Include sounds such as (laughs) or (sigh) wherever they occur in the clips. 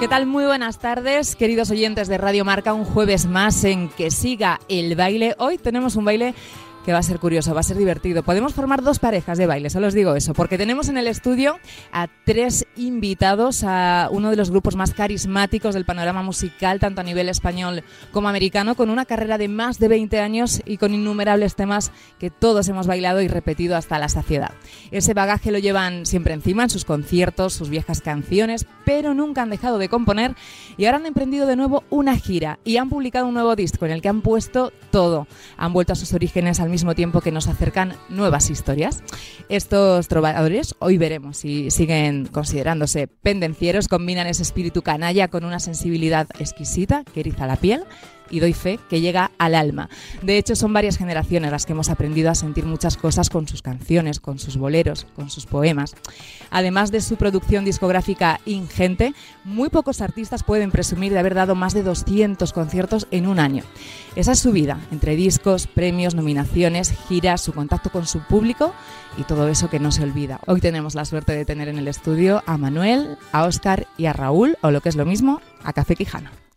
¿Qué tal? Muy buenas tardes, queridos oyentes de Radio Marca. Un jueves más en que siga el baile. Hoy tenemos un baile que va a ser curioso, va a ser divertido. Podemos formar dos parejas de baile, solo os digo eso, porque tenemos en el estudio a tres invitados a uno de los grupos más carismáticos del panorama musical, tanto a nivel español como americano, con una carrera de más de 20 años y con innumerables temas que todos hemos bailado y repetido hasta la saciedad. Ese bagaje lo llevan siempre encima en sus conciertos, sus viejas canciones, pero nunca han dejado de componer y ahora han emprendido de nuevo una gira y han publicado un nuevo disco en el que han puesto todo. Han vuelto a sus orígenes al mismo tiempo que nos acercan nuevas historias. Estos trovadores, hoy veremos si siguen considerándose pendencieros, combinan ese espíritu canalla con una sensibilidad exquisita que eriza la piel y doy fe que llega al alma. De hecho, son varias generaciones las que hemos aprendido a sentir muchas cosas con sus canciones, con sus boleros, con sus poemas. Además de su producción discográfica ingente, muy pocos artistas pueden presumir de haber dado más de 200 conciertos en un año. Esa es su vida, entre discos, premios, nominaciones, giras, su contacto con su público y todo eso que no se olvida. Hoy tenemos la suerte de tener en el estudio a Manuel, a Óscar y a Raúl, o lo que es lo mismo, a Café Quijano.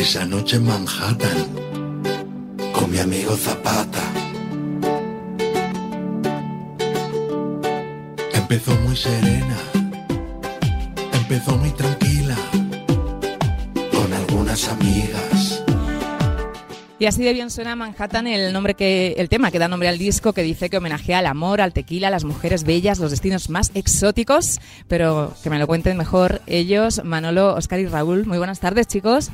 Esa noche en Manhattan con mi amigo Zapata. Empezó muy serena, empezó muy tranquila, con algunas amigas. Y así de bien suena Manhattan el nombre que el tema que da nombre al disco que dice que homenajea al amor, al tequila, a las mujeres bellas, los destinos más exóticos, pero que me lo cuenten mejor ellos, Manolo, Oscar y Raúl. Muy buenas tardes, chicos.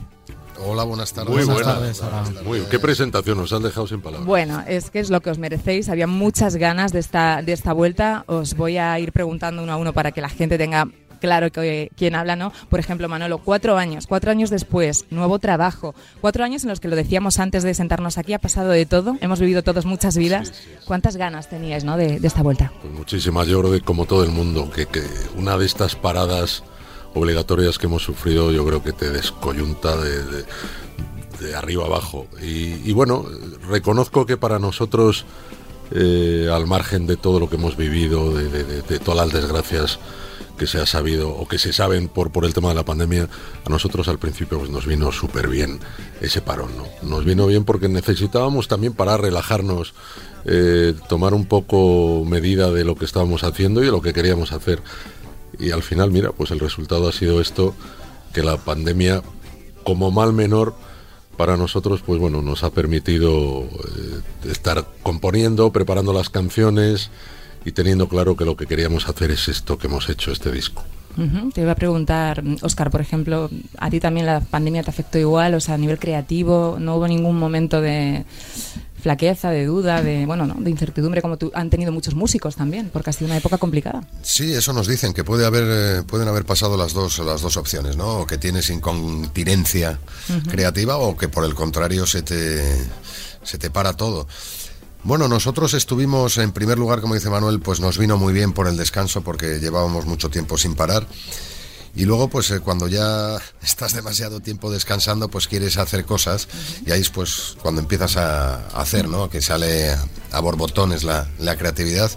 Hola, buenas tardes. Muy Buenas buena. tardes. Muy, qué presentación, nos han dejado sin palabras. Bueno, es que es lo que os merecéis. Había muchas ganas de esta de esta vuelta. Os voy a ir preguntando uno a uno para que la gente tenga claro que, quién habla, ¿no? Por ejemplo, Manolo, cuatro años, cuatro años después, nuevo trabajo, cuatro años en los que lo decíamos antes de sentarnos aquí, ha pasado de todo, hemos vivido todos muchas vidas. ¿Cuántas ganas teníais, ¿no? De, de esta vuelta. Pues muchísimas, yo creo que como todo el mundo, que, que una de estas paradas obligatorias que hemos sufrido, yo creo que te descoyunta de, arriba abajo. Y, bueno, reconozco que para nosotros, eh, al margen de todo lo que hemos vivido, de todas las desgracias que se ha sabido o que se saben por, por el tema de la pandemia, a nosotros al principio pues, nos vino súper bien ese parón. ¿no? Nos vino bien porque necesitábamos también para relajarnos, eh, tomar un poco medida de lo que estábamos haciendo y de lo que queríamos hacer. Y al final, mira, pues el resultado ha sido esto, que la pandemia, como mal menor, para nosotros, pues bueno, nos ha permitido eh, estar componiendo, preparando las canciones y teniendo claro que lo que queríamos hacer es esto que hemos hecho, este disco. Te iba a preguntar, Oscar, por ejemplo, ¿a ti también la pandemia te afectó igual? O sea, a nivel creativo, ¿no hubo ningún momento de flaqueza, de duda, de bueno, ¿no? de incertidumbre como tú, han tenido muchos músicos también, porque ha sido una época complicada. Sí, eso nos dicen, que puede haber, eh, pueden haber pasado las dos, las dos opciones, ¿no? O que tienes incontinencia creativa o que por el contrario se te, se te para todo. Bueno, nosotros estuvimos en primer lugar, como dice Manuel, pues nos vino muy bien por el descanso porque llevábamos mucho tiempo sin parar. Y luego, pues eh, cuando ya estás demasiado tiempo descansando, pues quieres hacer cosas y ahí es pues cuando empiezas a hacer, ¿no? Que sale a borbotones la, la creatividad.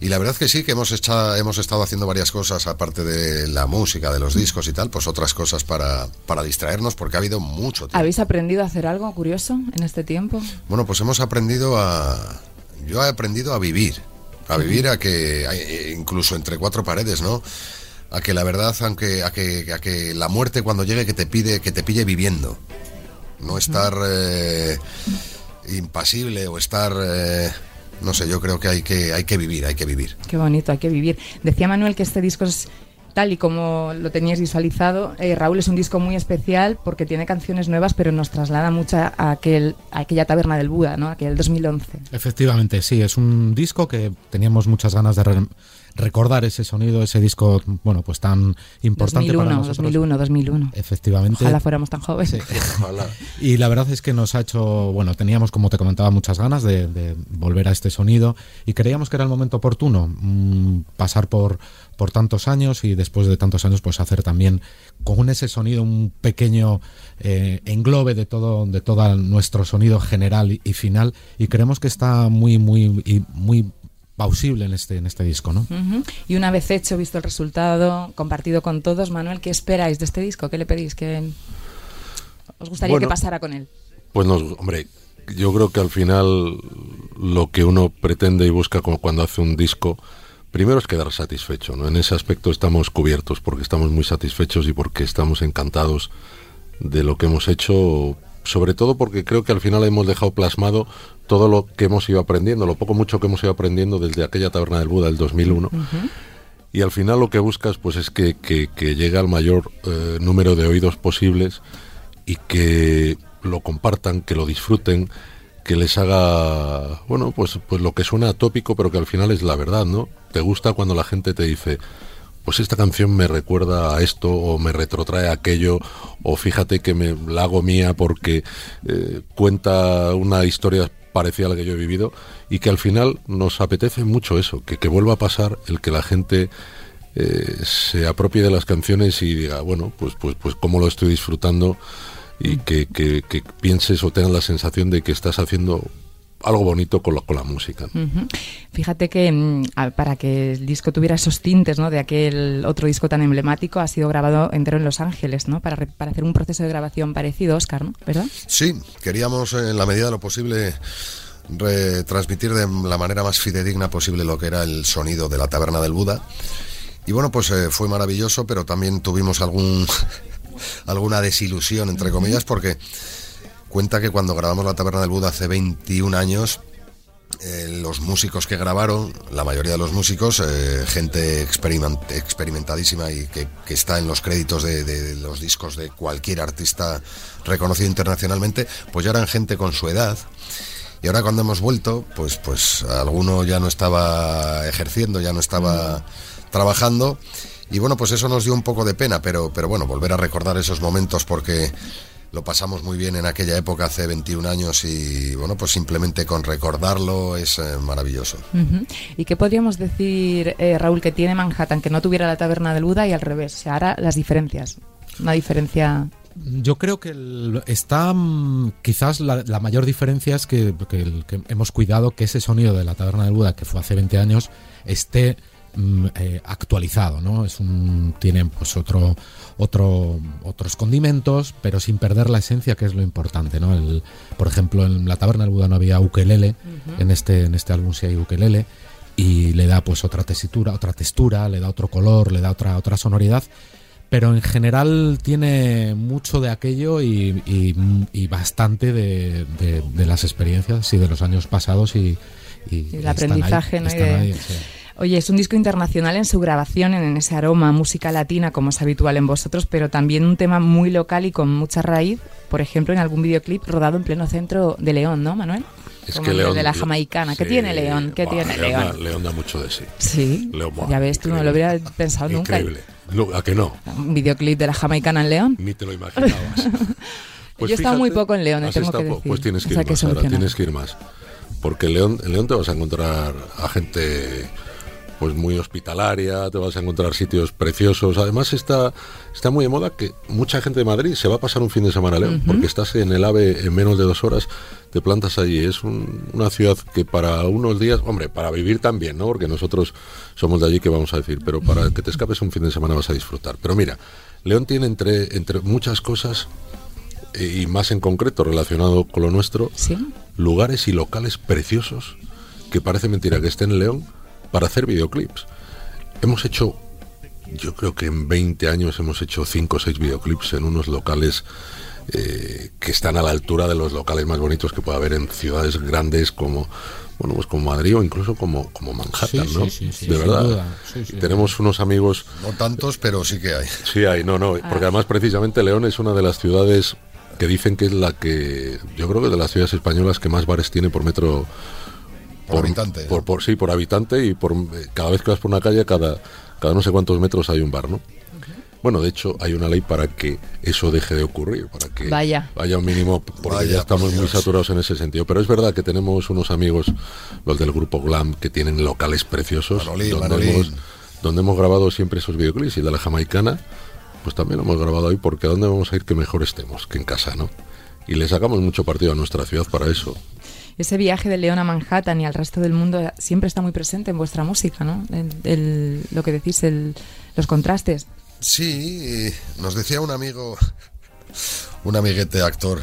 Y la verdad que sí, que hemos, hecha- hemos estado haciendo varias cosas, aparte de la música, de los discos y tal, pues otras cosas para, para distraernos, porque ha habido mucho tiempo. ¿Habéis aprendido a hacer algo curioso en este tiempo? Bueno, pues hemos aprendido a... Yo he aprendido a vivir, a vivir a que, incluso entre cuatro paredes, ¿no? A que la verdad, aunque, a que, a que la muerte cuando llegue que te pide, que te pille viviendo. No estar eh, impasible o estar... eh, no sé, yo creo que hay que, hay que vivir, hay que vivir. Qué bonito, hay que vivir. Decía Manuel que este disco es tal y como lo teníais visualizado, eh, Raúl es un disco muy especial porque tiene canciones nuevas, pero nos traslada mucho a, aquel, a aquella taberna del Buda, ¿no? aquel 2011. Efectivamente, sí, es un disco que teníamos muchas ganas de recordar ese sonido, ese disco, bueno, pues tan importante 2001, para nosotros. 2001, 2001. Efectivamente. Ojalá fuéramos tan jóvenes. (laughs) Y la verdad es que nos ha hecho, bueno, teníamos, como te comentaba, muchas ganas de, volver a este sonido y creíamos que era el momento oportuno mm, pasar por, por tantos años y después de tantos años, pues hacer también con ese sonido un pequeño eh, englobe de todo, de todo nuestro sonido general y, final y creemos que está muy, muy, muy plausible en este, en este disco, ¿no? Y una vez hecho, visto el resultado, compartido con todos, Manuel, ¿qué esperáis de este disco? ¿Qué le pedís? ¿Qué os gustaría que pasara con él? Pues nos, hombre, yo creo que al final lo que uno pretende y busca como cuando hace un disco, primero es quedar satisfecho, ¿no? En ese aspecto estamos cubiertos porque estamos muy satisfechos y porque estamos encantados de lo que hemos hecho, sobre todo porque creo que al final hemos dejado plasmado todo lo que hemos ido aprendiendo, lo poco mucho que hemos ido aprendiendo desde aquella taberna del Buda del 2001. Y al final lo que buscas pues es que, que, llegue al mayor eh, número de oídos posibles y que lo compartan, que lo disfruten, que les haga, bueno, pues, pues lo que suena atópico, pero que al final es la verdad, ¿no? Te gusta cuando la gente te dice, pues esta canción me recuerda a esto o me retrotrae a aquello o fíjate que me la hago mía porque eh, cuenta una historia parecida a la que yo he vivido y que al final nos apetece mucho eso, que, que vuelva a pasar el que la gente eh, se apropie de las canciones y diga, bueno, pues, pues, pues cómo lo estoy disfrutando y que, que, que pienses o tengas la sensación de que estás haciendo algo bonito con la, con la música. Fíjate que mm, para que el disco tuviera esos tintes ¿no? de aquel otro disco tan emblemático, ha sido grabado entero en Los Ángeles, ¿no? Para, para hacer un proceso de grabación parecido, Oscar, ¿no? ¿verdad? Sí, queríamos en la medida de lo posible retransmitir de la manera más fidedigna posible lo que era el sonido de la taberna del Buda. Y bueno, pues eh, fue maravilloso, pero también tuvimos algún (laughs) alguna desilusión, entre comillas, porque Cuenta que cuando grabamos La Taberna del Buda hace 21 años, eh, los músicos que grabaron, la mayoría de los músicos, eh, gente experimentadísima y que, está en los créditos de, los discos de cualquier artista reconocido internacionalmente, pues ya eran gente con su edad. Y ahora cuando hemos vuelto, pues, pues alguno ya no estaba ejerciendo, ya no estaba trabajando. Y bueno, pues eso nos dio un poco de pena, pero, pero bueno, volver a recordar esos momentos porque lo pasamos muy bien en aquella época hace 21 años y bueno, pues simplemente con recordarlo es eh, maravilloso. ¿Y qué podríamos decir, eh, Raúl, que tiene Manhattan, que no tuviera la taberna del Buda y al revés? ahora las diferencias. Una diferencia yo creo que está mm, quizás la, mayor diferencia es que, que, hemos cuidado que ese sonido de la taberna del Buda que fue hace 20 años esté eh, actualizado, ¿no? Es un tiene pues otro otro, otros condimentos, pero sin perder la esencia, que es lo importante. ¿no? El, por ejemplo, en la taberna del Buda no había ukelele, en, este, en este álbum sí hay ukelele, y le da pues otra tesitura, otra textura, le da otro color, le da otra, otra sonoridad pero en general tiene mucho de aquello y, y, bastante de, de, las experiencias y de los años pasados y, el aprendizaje ¿no? Oye, es un disco internacional en su grabación, en ese aroma, música latina, como es habitual en vosotros, pero también un tema muy local y con mucha raíz, por ejemplo, en algún videoclip rodado en pleno centro de León, ¿no, Manuel? Es que León, de la jamaicana. ¿Qué tiene León? ¿Qué tiene León? Da, León da mucho de sí. Sí. ya ves, tú no lo hubieras pensado nunca. Increíble. ¿A que no? ¿Un videoclip de la jamaicana en León? Ni te lo imaginabas. (laughs) Pues Yo he estado muy poco en León, tengo que decir. Pues tienes que ir más, ahora, tienes que ir más. Porque en León, en León te vas a encontrar a gente pues muy hospitalaria, te vas a encontrar sitios preciosos. Además está, está muy de moda que mucha gente de Madrid se va a pasar un fin de semana a León, porque estás en el AVE en menos de dos horas, te plantas allí. Es una ciudad que para unos días, hombre, para vivir también, ¿no? Porque nosotros somos de allí, que vamos a decir, pero para que te escapes un fin de semana vas a disfrutar. Pero mira, León tiene entre, entre muchas cosas eh, y más en concreto relacionado con lo nuestro, lugares y locales preciosos que parece mentira que estén en León para hacer videoclips. Hemos hecho, yo creo que en 20 años hemos hecho 5 o 6 videoclips en unos locales eh, que están a la altura de los locales más bonitos que puede haber en ciudades grandes como bueno pues como Madrid o incluso como como Manhattan, Sí, ¿no? sí, sí, sí, de sin verdad. duda. Sí, sí. Tenemos unos amigos No tantos, pero sí que hay. Sí, hay, no, no, porque además precisamente León es una de las ciudades que dicen que es la que, yo creo que de las ciudades españolas que más bares tiene por metro. Por habitante. Por, por- sí, por habitante y por eh, cada vez que vas por una calle, cada, cada no sé cuántos metros hay un bar, ¿no? Bueno, de hecho, hay una ley para que eso deje de ocurrir, para que Vaya. haya un mínimo, porque Vaya, ya estamos por muy saturados en ese sentido. Pero es verdad que tenemos unos amigos, los del grupo Glam, que tienen locales preciosos, Manolín, donde, Manolín. hemos, donde hemos grabado siempre esos videoclips y de la jamaicana, pues también lo hemos grabado ahí, porque ¿a dónde vamos a ir que mejor estemos que en casa, no? Y le sacamos mucho partido a nuestra ciudad para eso. Ese viaje de León a Manhattan y al resto del mundo siempre está muy presente en vuestra música, ¿no? El- el- lo que decís, el- los contrastes. Sí, nos decía un amigo, un amiguete actor,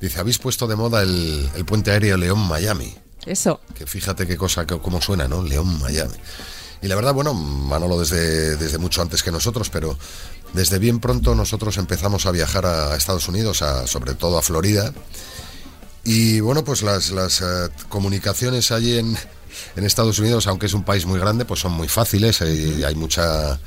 dice, habéis puesto de moda el, el puente aéreo León-Miami. Eso. Que fíjate qué cosa, que- cómo suena, ¿no? León, Miami. Y la verdad, bueno, Manolo desde, desde mucho antes que nosotros, pero desde bien pronto nosotros empezamos a viajar a, a Estados Unidos, a, sobre todo a Florida. Y bueno, pues las, las eh, comunicaciones allí en, en Estados Unidos, aunque es un país muy grande, pues son muy fáciles y hay mucha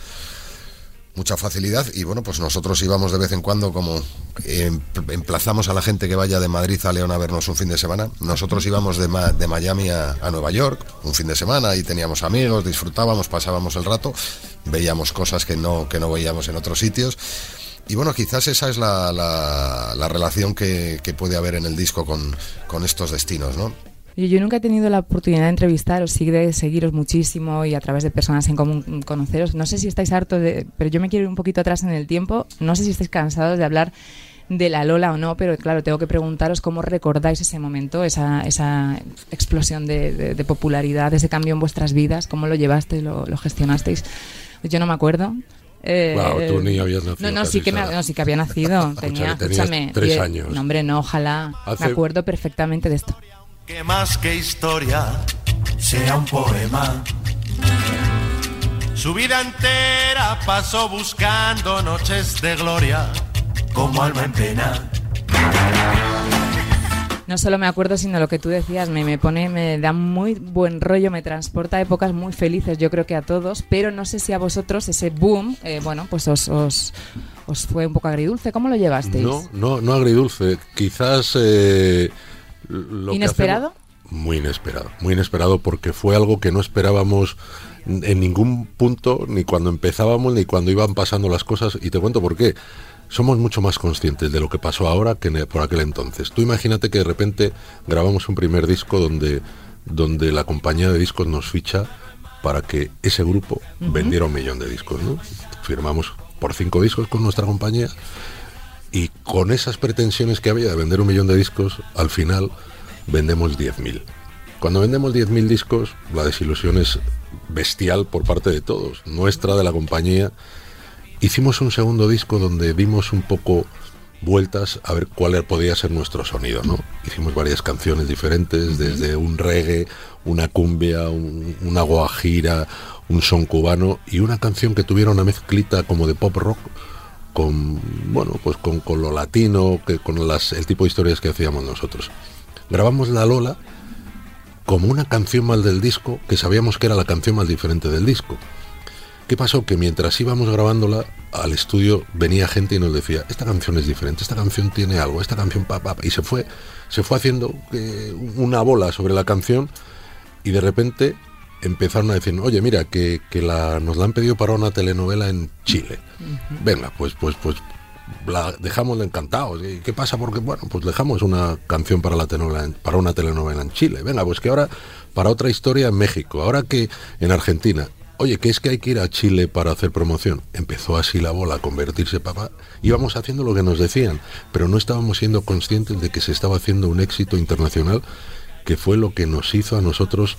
mucha facilidad. Y bueno pues nosotros íbamos de vez en cuando como em- emplazamos a la gente que vaya de Madrid a León a vernos un fin de semana. Nosotros íbamos de, Ma- de Miami a, a Nueva York un fin de semana y teníamos amigos disfrutábamos pasábamos el rato veíamos cosas que no que no veíamos en otros sitios y bueno, quizás esa es la, la- la relación que, que puede haber en el disco con, con estos destinos, ¿no? Yo nunca he tenido la oportunidad de entrevistaros, sí de seguiros muchísimo y a través de personas en común conoceros. No sé si estáis hartos de... Pero yo me quiero ir un poquito atrás en el tiempo. No sé si estáis cansados de hablar de la Lola o no, pero claro, tengo que preguntaros cómo recordáis ese momento, esa, esa explosión de, de- de popularidad, ese cambio en vuestras vidas, cómo lo llevasteis, lo, lo gestionasteis. Yo no me acuerdo. Eh, Guau, tú ni habías nacido No, no, sí que, me- no, sí que había nacido. (laughs) Tenía, tenías escúchame, tres die- años. No, hombre, no, ojalá. Hace- Me acuerdo perfectamente de esto. Que más que historia sea un poema. Su vida entera pasó buscando noches de gloria como alma en pena. No solo me acuerdo, sino lo que tú decías, me, me pone, me da muy buen rollo, me transporta a épocas muy felices, yo creo que a todos, pero no sé si a vosotros ese boom, eh, bueno, pues os, os, os fue un poco agridulce. ¿Cómo lo llevasteis? No, no, no agridulce. Quizás eh, lo que ¿Inesperado? hacemos- muy inesperado, muy inesperado porque fue algo que no esperábamos en ningún punto, ni cuando empezábamos, ni cuando iban pasando las cosas. Y te cuento por qué. Somos mucho más conscientes de lo que pasó ahora que en- por aquel entonces. Tú imagínate que de repente grabamos un primer disco donde, donde la compañía de discos nos ficha para que ese grupo vendiera un millón de discos. ¿no? Firmamos por cinco discos con nuestra compañía y con esas pretensiones que había de vender un millón de discos, al final vendemos 10.000. Cuando vendemos 10.000 discos, la desilusión es bestial por parte de todos, nuestra, de la compañía. Hicimos un segundo disco donde dimos un poco vueltas a ver cuál podía ser nuestro sonido, ¿no? Hicimos varias canciones diferentes, desde un reggae, una cumbia, un- una guajira, un son cubano y una canción que tuviera una mezclita como de pop rock con bueno pues con, con lo latino que con las el tipo de historias que hacíamos nosotros. Grabamos la Lola como una canción más del disco que sabíamos que era la canción más diferente del disco ¿Qué pasó? Que mientras íbamos grabándola al estudio venía gente y nos decía, esta canción es diferente, esta canción tiene algo, esta canción pa, pa, pa", y se fue, se fue haciendo eh, una bola sobre la canción y de repente empezaron a decir, oye, mira, que, que la, nos la han pedido para una telenovela en Chile. Venga, pues, pues, pues la dejamos encantados. ¿Y qué pasa? Porque, bueno, pues dejamos una canción para, la telenovela, en- para una telenovela en Chile. Venga, pues que ahora para otra historia en México, ahora que en Argentina. Oye, que es que hay que ir a Chile para hacer promoción. Empezó así la bola a convertirse papá. Íbamos haciendo lo que nos decían, pero no estábamos siendo conscientes de que se estaba haciendo un éxito internacional que fue lo que nos hizo a nosotros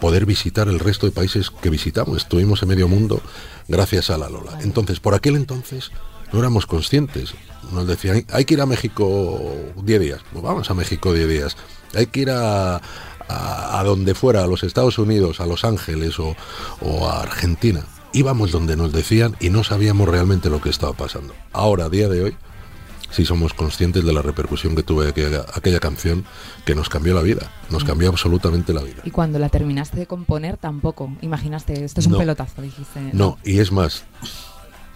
poder visitar el resto de países que visitamos. Estuvimos en medio mundo gracias a la Lola. Entonces, por aquel entonces no éramos conscientes. Nos decían, "Hay- que ir a México 10 días. Pues vamos a México 10 días. Hay que ir a, a, a donde fuera, a los Estados Unidos, a Los Ángeles o, o a Argentina. Íbamos donde nos decían y no sabíamos realmente lo que estaba pasando. Ahora, a día de hoy, si somos conscientes de la repercusión que tuve aquella, aquella canción que nos cambió la vida, nos cambió absolutamente la vida. Y cuando la terminaste de componer tampoco, imaginaste, esto es un No. pelotazo, dijiste. No, y es más,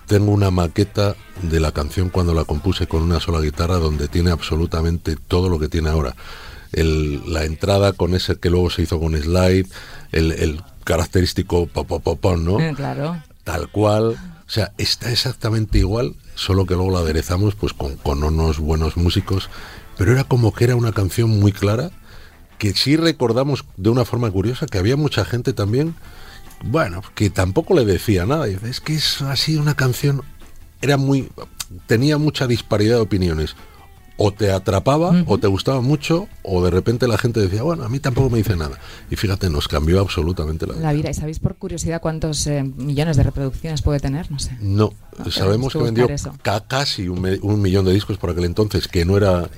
tengo una maqueta de la canción cuando la compuse con una sola guitarra donde tiene absolutamente todo lo que tiene ahora. El- la entrada con ese que luego se hizo con slide, el, el característico popopopón, ¿no? Eh, claro. Tal cual. O sea, está exactamente igual, solo que luego la aderezamos pues con, con unos buenos músicos. Pero era como que era una canción muy clara, que sí recordamos de una forma curiosa que había mucha gente también, bueno, que tampoco le decía nada. Es que es así una canción, era muy, tenía mucha disparidad de opiniones. O te atrapaba, o te gustaba mucho, o de repente la gente decía, bueno, a mí tampoco me dice nada. Y fíjate, nos cambió absolutamente la vida. La vida. ¿Y sabéis por curiosidad cuántos eh, millones de reproducciones puede tener? No sé. No, sabemos que vendió ca- casi un, millón de discos por aquel entonces, que no era...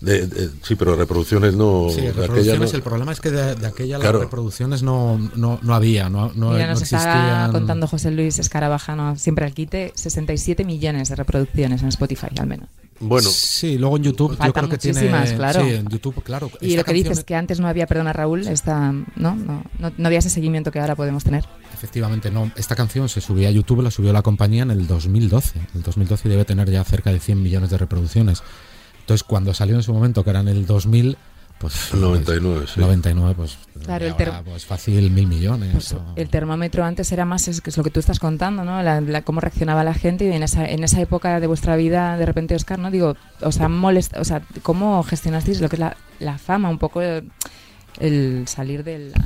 De, de- sí, pero reproducciones no... Sí, de aquella reproducciones, no- el problema es que de, de aquella Claro. las reproducciones no, no, no había, no, no, Mira, no nos está contando José Luis Escarabajano, siempre al quite, 67 millones de reproducciones en Spotify, al menos. Bueno, Sí, luego en YouTube yo Faltan creo que tiene... muchísimas, claro. Sí, en YouTube, claro. Y lo que dices que antes no había, perdona Raúl, esta, ¿no? No, no, no había ese seguimiento que ahora podemos tener. Efectivamente, no. Esta canción se subió a YouTube, la subió la compañía en el 2012. En el 2012 debe tener ya cerca de 100 millones de reproducciones. Entonces, cuando salió en su momento, que era en el 2000, pues... El 99, sí. 99, pues... Claro, y el ahora, pues fácil, mil millones. Pues, o- el termómetro antes era más, es, que es lo que tú estás contando, ¿no? La- la- cómo reaccionaba la gente y en esa, en esa época de vuestra vida, de repente, Oscar, ¿no? Digo, os ha molestado, o sea, ¿cómo gestionasteis lo que es la, la fama, un poco el, el salir de la,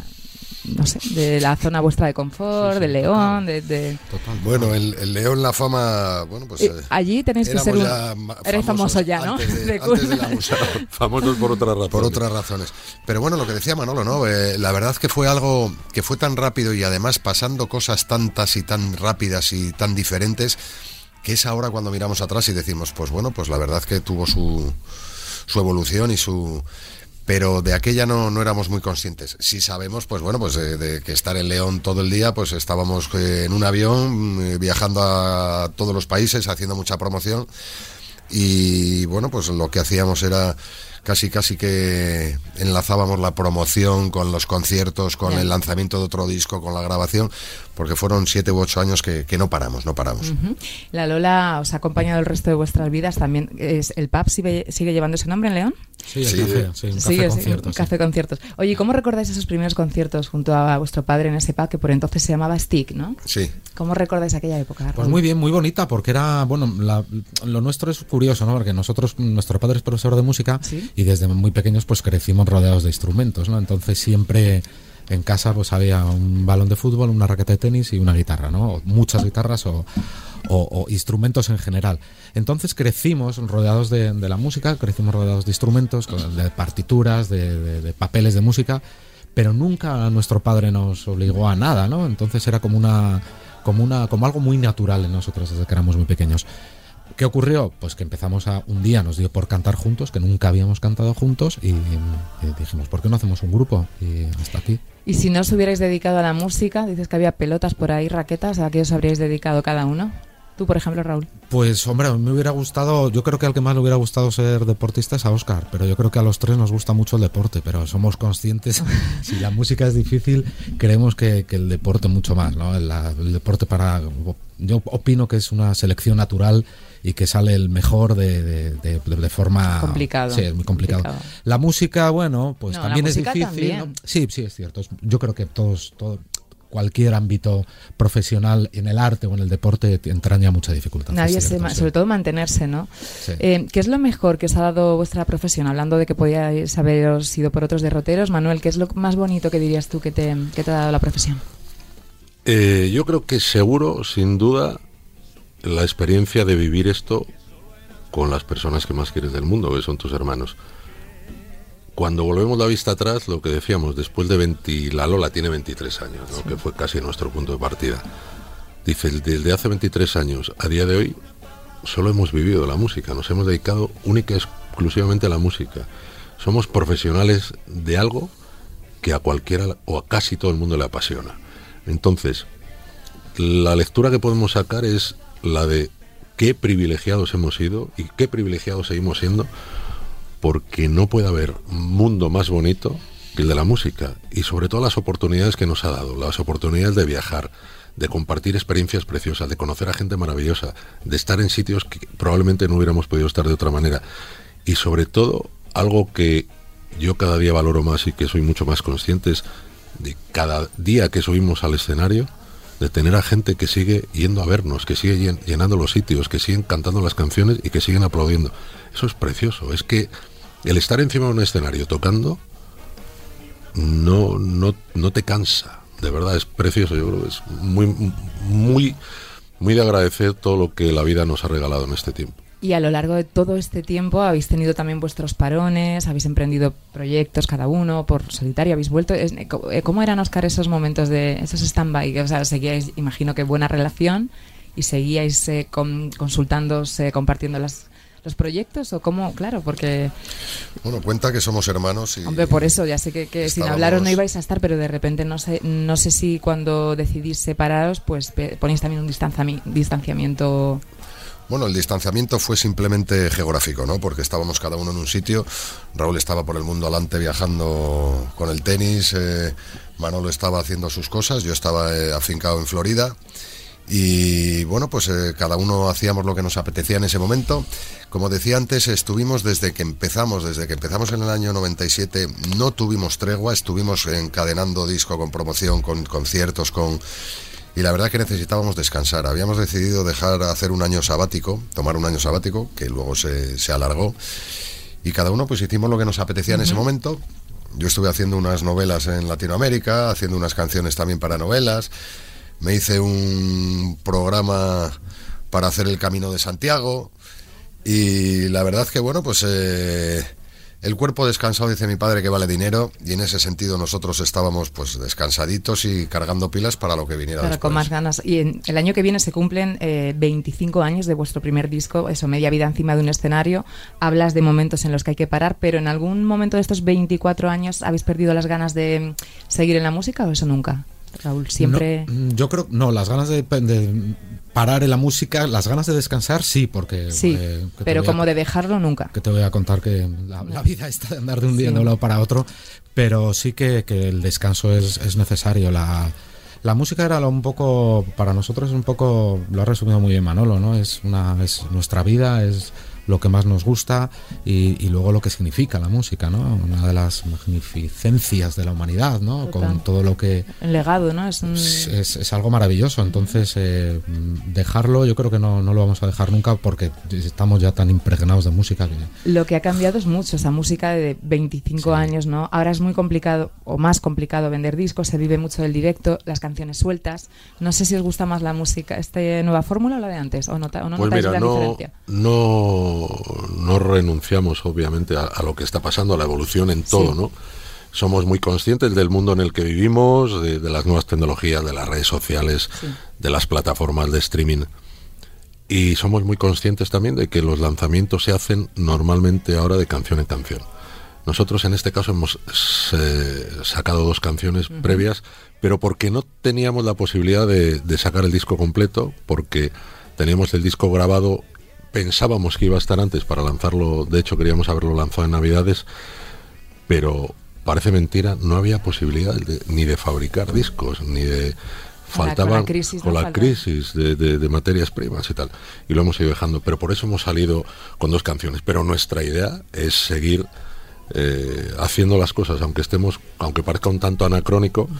no sé, de la zona vuestra de confort, del león, de... de- Total. Bueno, el, el León La Fama, bueno, pues... Eh, eh, allí tenéis que ser un... ya Eres famoso famosos ya, ¿no? Antes de, (laughs) De antes de la (laughs) famosos por otras razones. por otras razones. Pero bueno, lo que decía Manolo, ¿no? Eh, la verdad que fue algo que fue tan rápido y además pasando cosas tantas y tan rápidas y tan diferentes que es ahora cuando miramos atrás y decimos, pues bueno, pues la verdad que tuvo su, su evolución y su... Pero de aquella no, no éramos muy conscientes. Sí sabemos, pues bueno, pues de, de que estar en León todo el día, pues estábamos eh, en un avión eh, viajando a todos los países, haciendo mucha promoción y bueno, pues lo que hacíamos era casi casi que enlazábamos la promoción con los conciertos, con el lanzamiento de otro disco, con la grabación, porque fueron siete u ocho años que, que no paramos, no paramos. La Lola os ha acompañado el resto de vuestras vidas también. Es, ¿El pub sigue, sigue llevando ese nombre en León? Sí, el Sí, café, sí, un café sí, concierto. un sí. café conciertos. Oye, ¿cómo recordáis esos primeros conciertos junto a vuestro padre en ese pub que por entonces se llamaba Stick, ¿no? Sí. ¿Cómo recordáis aquella época? Pues muy bien, muy bonita, porque era, bueno, la- lo nuestro es curioso, ¿no? Porque nosotros, nuestro padre es profesor de música Sí. Y desde muy pequeños pues crecimos rodeados de instrumentos, ¿no? Entonces siempre en casa pues había un balón de fútbol, una raqueta de tenis y una guitarra, ¿no? O muchas guitarras o, o- o instrumentos en general. Entonces crecimos rodeados de, de la música, crecimos rodeados de instrumentos, de partituras, de, de- de papeles de música, pero nunca nuestro padre nos obligó a nada, ¿no? Entonces era como una, como una, como algo muy natural en nosotros desde que éramos muy pequeños. ¿Qué ocurrió? Pues que empezamos a un día nos dio por cantar juntos, que nunca habíamos cantado juntos y, dijimos, ¿por qué no hacemos un grupo? Y hasta aquí. Y si no os hubierais dedicado a la música, dices que había pelotas por ahí, raquetas, ¿a qué os habríais dedicado cada uno? Tú, por ejemplo, Raúl. Pues hombre, me hubiera gustado, yo creo que al que más le hubiera gustado ser deportista es a Oscar, pero yo creo que a los tres nos gusta mucho el deporte, pero somos conscientes, (laughs) si la música es difícil, creemos que, que el deporte mucho más, ¿no? El, deporte para, yo opino que es una selección natural y que sale el mejor de, de, de- de forma... Complicado. Sí, es muy complicado. Complicado. La música, bueno, pues No, también es difícil. también. ¿no? Sí, sí, es cierto. Yo creo que todos, todo, cualquier ámbito profesional en el arte o en el deporte te entraña mucha dificultad. Nadie se, sobre todo mantenerse, ¿no? Sí. Eh, ¿Qué es lo mejor que os ha dado vuestra profesión? Hablando de que podíais haberos ido por otros derroteros, Manuel, ¿qué es lo más bonito que dirías tú que te, que te ha dado la profesión? Eh, yo creo que seguro, sin duda, la experiencia de vivir esto con las personas que más quieres del mundo, que son tus hermanos. Cuando volvemos la vista atrás, lo que decíamos, después de 20, la Lola tiene 23 años, ¿no? que fue casi nuestro punto de partida. Dice, desde hace 23 años a día de hoy, solo hemos vivido la música, nos hemos dedicado única y exclusivamente a la música. Somos profesionales de algo que a cualquiera o a casi todo el mundo le apasiona. Entonces, la lectura que podemos sacar es la de qué privilegiados hemos sido y qué privilegiados seguimos siendo, porque no puede haber mundo más bonito que el de la música y sobre todo las oportunidades que nos ha dado, las oportunidades de viajar, de compartir experiencias preciosas, de conocer a gente maravillosa, de estar en sitios que probablemente no hubiéramos podido estar de otra manera. Y sobre todo, algo que yo cada día valoro más y que soy mucho más consciente es de cada día que subimos al escenario, de tener a gente que sigue yendo a vernos, que sigue llenando los sitios, que siguen cantando las canciones y que siguen aplaudiendo. Eso es precioso. Es que el estar encima de un escenario tocando no, no, no te cansa. De verdad, es precioso. Yo creo que es muy, muy, muy de agradecer todo lo que la vida nos ha regalado en este tiempo. Y a lo largo de todo este tiempo habéis tenido también vuestros parones, habéis emprendido proyectos cada uno por solitario, habéis vuelto. Eh, ¿Cómo eran, Oscar, esos momentos de esos stand-by? O sea, seguíais, imagino que buena relación y seguíais eh, consultándose, compartiendo las, los proyectos o cómo, claro, porque... Bueno, cuenta que somos hermanos y... Hombre, por eso, ya sé que, sin hablaros no ibais a estar, pero de repente no sé, no sé si cuando decidís separaros, pues ponéis también un distanciamiento bueno, el distanciamiento fue simplemente geográfico, ¿no? Porque estábamos cada uno en un sitio. Raúl estaba por el mundo alante viajando con el tenis, eh, Manolo estaba haciendo sus cosas, yo estaba eh, afincado en Florida. Y bueno, pues eh, cada uno hacíamos lo que nos apetecía en ese momento. Como decía antes, estuvimos desde que empezamos, desde que empezamos en el año 97, no tuvimos tregua, estuvimos encadenando disco con promoción, con conciertos, con y la verdad que necesitábamos descansar. Habíamos decidido dejar hacer un año sabático, tomar un año sabático, que luego se, alargó, y cada uno pues hicimos lo que nos apetecía en ese momento. Yo estuve haciendo unas novelas en Latinoamérica, haciendo unas canciones también para novelas, me hice un programa para hacer el Camino de Santiago, y la verdad que bueno, pues... Eh, el cuerpo descansado, dice mi padre, que vale dinero, y en ese sentido nosotros estábamos pues descansaditos y cargando pilas para lo que viniera Claro, con más ganas. Y en, el año que viene se cumplen 25 eh, años de vuestro primer disco, eso, media vida encima de un escenario. Hablas de momentos en los que hay que parar, pero ¿en algún momento de estos 24 años habéis perdido las ganas de seguir en la música o eso nunca? Raúl, siempre... Mm, yo creo, no, las ganas de, parar en la música, las ganas de descansar sí, porque... Sí, eh, pero como de dejarlo nunca. Que te voy a contar que la, vida está de andar de un día de un lado para otro, pero sí que, el descanso es, es necesario. La, la música era un poco, para nosotros es un poco, lo ha resumido muy bien Manolo, ¿no? Es, una, es nuestra vida, es lo que más nos gusta y, luego lo que significa la música, ¿no? Una de las magnificencias de la humanidad, ¿no? Con todo lo que... El legado, ¿no? Es, es, algo maravilloso, entonces eh, dejarlo yo creo que no, no, lo vamos a dejar nunca porque estamos ya tan impregnados de música que... Lo que ha cambiado es mucho, esa música de 25 años, ¿no? Ahora es muy complicado o más complicado vender discos, se vive mucho del directo, las canciones sueltas. No sé si os gusta más la música, esta nueva fórmula o la de antes, o, no, o no pues notáis la no, diferencia. No no, renunciamos obviamente a, lo que está pasando, a la evolución en todo, ¿no? Somos muy conscientes del mundo en el que vivimos, de, las nuevas tecnologías, de las redes sociales, de las plataformas de streaming. Y somos muy conscientes también de que los lanzamientos se hacen normalmente ahora de canción en canción. Nosotros en este caso hemos eh, sacado dos canciones previas, pero porque no teníamos la posibilidad de, de, sacar el disco completo, porque teníamos el disco grabado pensábamos que iba a estar antes para lanzarlo, de hecho queríamos haberlo lanzado en Navidades, pero parece mentira, no había posibilidad ni de fabricar discos, ni de... Faltaban con la crisis, de, materias primas y tal. Y lo hemos ido dejando. Pero por eso hemos salido con dos canciones. Pero nuestra idea es seguir eh, haciendo las cosas, aunque estemos, aunque parezca un tanto anacrónico,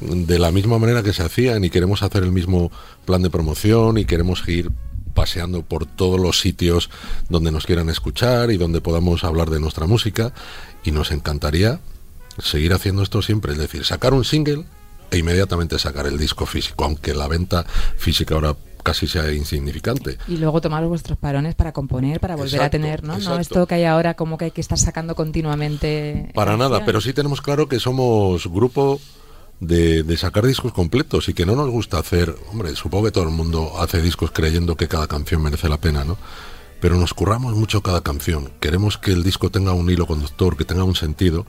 de la misma manera que se hacían y queremos hacer el mismo plan de promoción y queremos seguir paseando por todos los sitios donde nos quieran escuchar y donde podamos hablar de nuestra música y nos encantaría seguir haciendo esto siempre, es decir, sacar un single e inmediatamente sacar el disco físico, aunque la venta física ahora casi sea insignificante. Y luego tomar vuestros parones para componer, para volver a tener, ¿no? No esto que hay ahora como que hay que estar sacando continuamente. Para nada, pero sí tenemos claro que somos grupo de, sacar discos completos y que no nos gusta hacer, hombre, supongo que todo el mundo hace discos creyendo que cada canción merece la pena, ¿no? Pero nos curramos mucho cada canción. Queremos que el disco tenga un hilo conductor, que tenga un sentido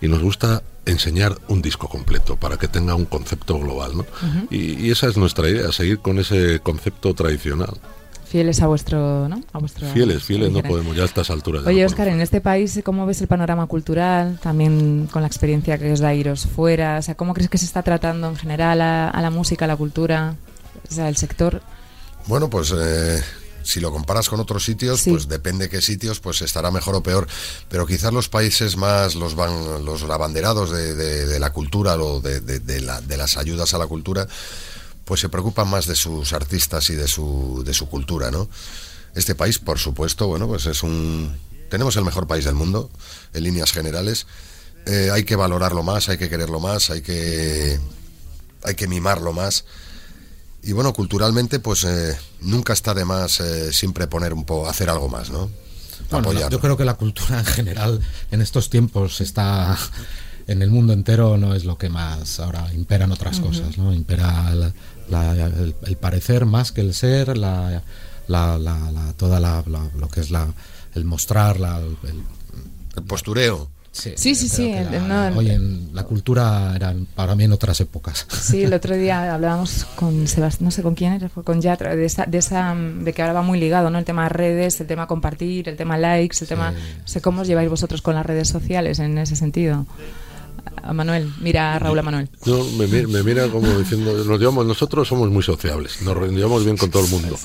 y nos gusta enseñar un disco completo para que tenga un concepto global, ¿no? y, esa es nuestra idea, seguir con ese concepto tradicional. Fieles a vuestro, ¿no? A vuestro Fieles, fieles no podemos, ya a estas alturas. Oye, no Óscar, en este país, ¿cómo ves el panorama cultural? También con la experiencia que os da iros fuera. O sea, ¿cómo crees que se está tratando en general a, a la música, a la cultura? O sea, el sector. Bueno, pues eh, si lo comparas con otros sitios, Sí. pues depende qué sitios, pues estará mejor o peor. Pero quizás los países más, los van, los abanderados de, de- de la cultura o de, de- de la- de las ayudas a la cultura, pues se preocupan más de sus artistas y de su, de su cultura, ¿no? Este país, por supuesto, bueno, pues es un... Tenemos el mejor país del mundo, en líneas generales. Eh, hay que valorarlo más, hay que quererlo más, hay que, hay que mimarlo más. Y bueno, culturalmente, pues eh, nunca está de más eh, siempre poner un poco, hacer algo más, ¿no? Bueno, yo creo que la cultura en general en estos tiempos está en el mundo entero no es lo que más ahora imperan otras cosas, ¿no? Impera la- la- el, el parecer más que el ser, la, la, la- la- toda la, la- lo que es la el mostrar, la, el, El postureo. Sí, sí, sí, que el- la- no, el- hoy en la cultura era para mí en otras épocas. Sí, el otro día (laughs) hablábamos con Sebastián, no sé con quién era, fue con Yatra, de esa, de esa, de que ahora va muy ligado, ¿no? El tema redes, el tema compartir, el tema likes, el tema, no sé cómo os lleváis vosotros con las redes sociales en ese sentido. A Manuel, mira a Raúl a Manuel. No, me, me mira como diciendo, nos llevamos, nosotros somos muy sociables, nos llevamos bien con todo el mundo.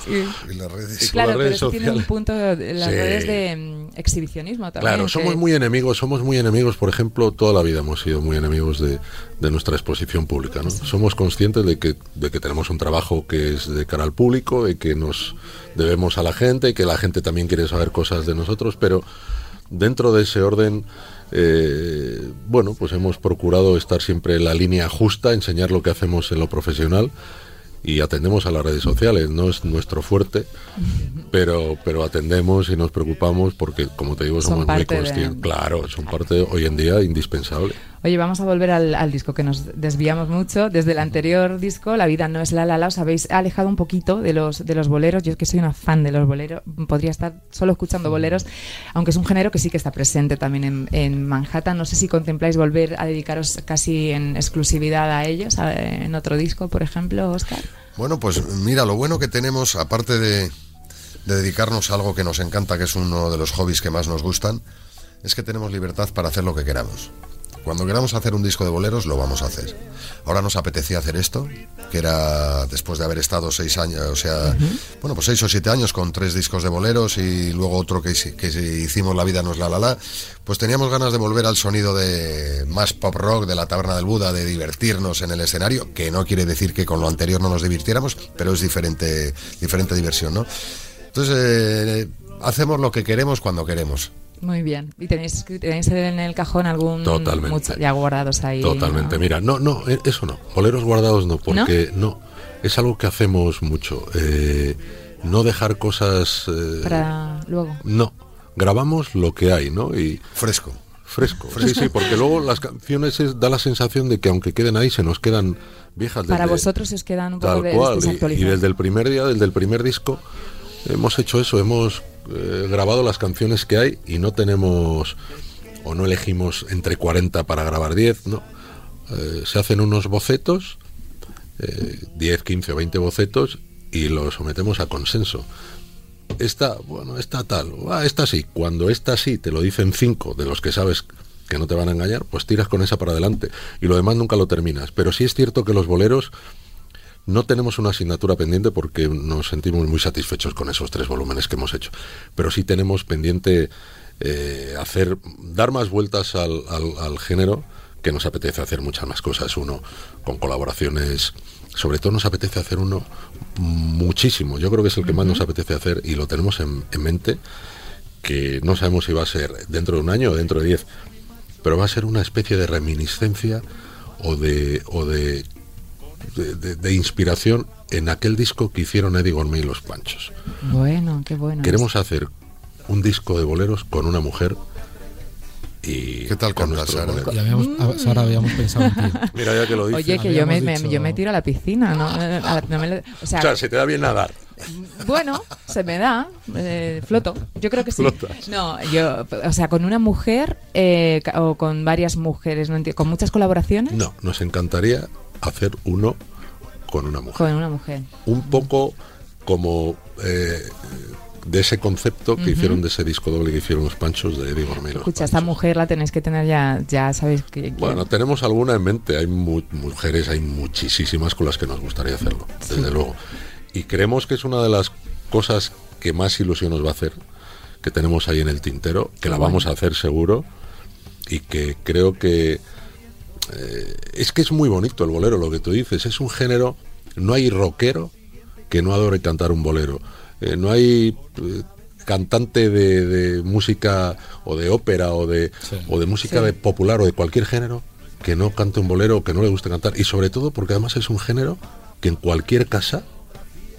Y las redes. Claro, las pero redes eso tiene un punto, de las Sí. redes de mm, exhibicionismo también. Claro, que- somos muy enemigos, somos muy enemigos, por ejemplo, toda la vida hemos sido muy enemigos de, de nuestra exposición pública. ¿no? Somos conscientes de que, de que tenemos un trabajo que es de cara al público, de que nos debemos a la gente y que la gente también quiere saber cosas de nosotros, pero dentro de ese orden, eh, bueno, pues hemos procurado estar siempre en la línea justa, enseñar lo que hacemos en lo profesional y atendemos a las redes sociales. No es nuestro fuerte, pero, pero atendemos y nos preocupamos porque, como te digo, somos muy parte de- conscientes. Claro, son parte hoy en día indispensable. Oye, vamos a volver al, al disco que nos desviamos mucho. Desde el anterior disco, La vida no es la la la, os habéis alejado un poquito de los, de los boleros. Yo es que soy una fan de los boleros. Podría estar solo escuchando boleros, aunque es un género que sí que está presente también en, en Manhattan. No sé si contempláis volver a dedicaros casi en exclusividad a ellos, a- en otro disco, por ejemplo, Oscar. Bueno, pues mira, lo bueno que tenemos, aparte de, de dedicarnos a algo que nos encanta, que es uno de los hobbies que más nos gustan, es que tenemos libertad para hacer lo que queramos. Cuando queramos hacer un disco de boleros, lo vamos a hacer. Ahora nos apetecía hacer esto, que era después de haber estado seis años, o sea, bueno, pues seis o siete años con tres discos de boleros y luego otro que, que hicimos La vida no es la la la, pues teníamos ganas de volver al sonido de más pop rock de la taberna del Buda, de divertirnos en el escenario, que no quiere decir que con lo anterior no nos divirtiéramos, pero es diferente, diferente diversión, ¿no? Entonces, eh, hacemos lo que queremos cuando queremos. Muy bien. ¿Y tenéis, tenéis en el cajón algún... Totalmente. mucho- ya guardados ahí? Totalmente. ¿no? Mira, no, no, eh, eso no. Boleros guardados no, porque no, es algo que hacemos mucho. Eh, no dejar cosas. eh, Para luego. No, grabamos lo que hay, ¿no? Y Fresco. fresco. Sí, sí, porque luego las canciones es- da la sensación de que aunque queden ahí, se nos quedan viejas. Para desde- vosotros os quedan un poco Tal de- cual. Y, y desde el primer día, desde el primer disco, hemos hecho eso, hemos eh, grabado las canciones que hay y no tenemos o no elegimos entre 40 para grabar 10, no. Eh, se hacen unos bocetos, eh, 10, 15 o 20 bocetos y los sometemos a consenso. Esta, bueno, esta tal, ah, esta sí. Cuando esta sí te lo dicen cinco de los que sabes que no te van a engañar, pues tiras con esa para adelante. Y lo demás nunca lo terminas. Pero sí es cierto que los boleros no tenemos una asignatura pendiente porque nos sentimos muy satisfechos con esos tres volúmenes que hemos hecho. Pero sí tenemos pendiente eh, hacer, dar más vueltas al, al- al género que nos apetece hacer muchas más cosas. Uno con colaboraciones, sobre todo nos apetece hacer uno muchísimo. Yo creo que es el que más nos apetece hacer y lo tenemos en, en mente que no sabemos si va a ser dentro de un año o dentro de diez, pero va a ser una especie de reminiscencia o de, o de, de, de- de inspiración en aquel disco que hicieron Eddie Gourmet y los Panchos. Bueno, qué bueno. Queremos hacer un disco de boleros con una mujer y ¿Qué tal con nuestros Sara? boleros. Y habíamos, a- Sara, habíamos pensado en ti. (laughs) Mira ya que lo dices. Oye, que yo me, Habíamos me- dicho- yo me tiro a la piscina, ¿no? Eh, a- no me lo- o sea, o sea, se te da bien nadar. bueno, se me da, eh, floto, yo creo que sí. Flotas. No, yo, o sea, con una mujer eh, o con varias mujeres, no enti- con muchas colaboraciones, No, nos encantaría hacer uno con una mujer. con una mujer. Un poco como eh, de ese concepto que hicieron de ese disco doble que hicieron los Panchos de Eddie los Escucha, esta mujer la tenéis que tener ya, ya sabéis que... que- Bueno, tenemos alguna en mente. Hay mu- mujeres, hay muchísimas con las que nos gustaría hacerlo, desde luego. Y creemos que es una de las cosas que más ilusión nos va a hacer, que tenemos ahí en el tintero, que la vamos a hacer seguro y que creo que eh, es que es muy bonito el bolero, lo que tú dices. Es un género, no hay rockero que no adore cantar un bolero. Eh, no hay eh, cantante de, de música o de ópera o de, o de música Sí. de popular o de cualquier género que no cante un bolero o que no le guste cantar. Y sobre todo porque además es un género que en cualquier casa,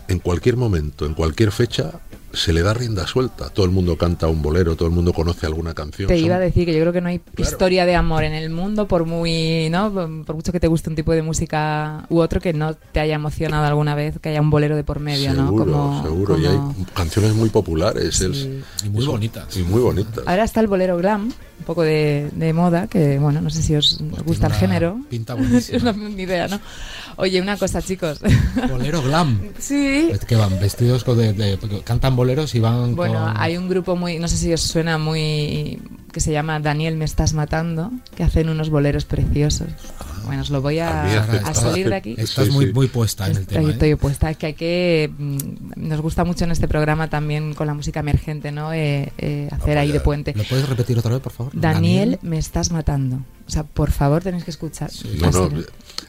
en cualquier momento, en cualquier fecha, se le da rienda suelta. Todo el mundo canta un bolero, todo el mundo conoce alguna canción. Te Son- iba a decir que yo creo que no hay historia de amor en el mundo, por muy, ¿no? Por mucho que te guste un tipo de música u otro que no te haya emocionado alguna vez, que haya un bolero de por medio, ¿no? Seguro, Como- seguro. Y como- hay canciones muy populares. es- Y muy es- bonitas. Y muy bonitas. Ahora está el bolero glam, un poco de, de moda, que bueno, no sé si os Pues gusta el género. Pinta buenísima. no, (laughs) ni idea, ¿no? Oye, una cosa, chicos. Bolero glam. (laughs) sí. Que van vestidos con de, de- cantan boleros y van Bueno, con- hay un grupo muy, no sé si os suena muy, que se llama Daniel me estás matando, que hacen unos boleros preciosos. Bueno, os lo voy A a, mí hace- a salir de aquí. Estás Sí, muy, sí. muy puesta en el Estoy, tema. ¿eh? estoy opuesta. Es que hay que. mm, Nos gusta mucho en este programa también con la música emergente, ¿no? Eh, eh, hacer ahí de puente. ¿Lo puedes repetir otra vez, por favor? Daniel, me estás matando. O sea, por favor, tenéis que escuchar. No, no, Así.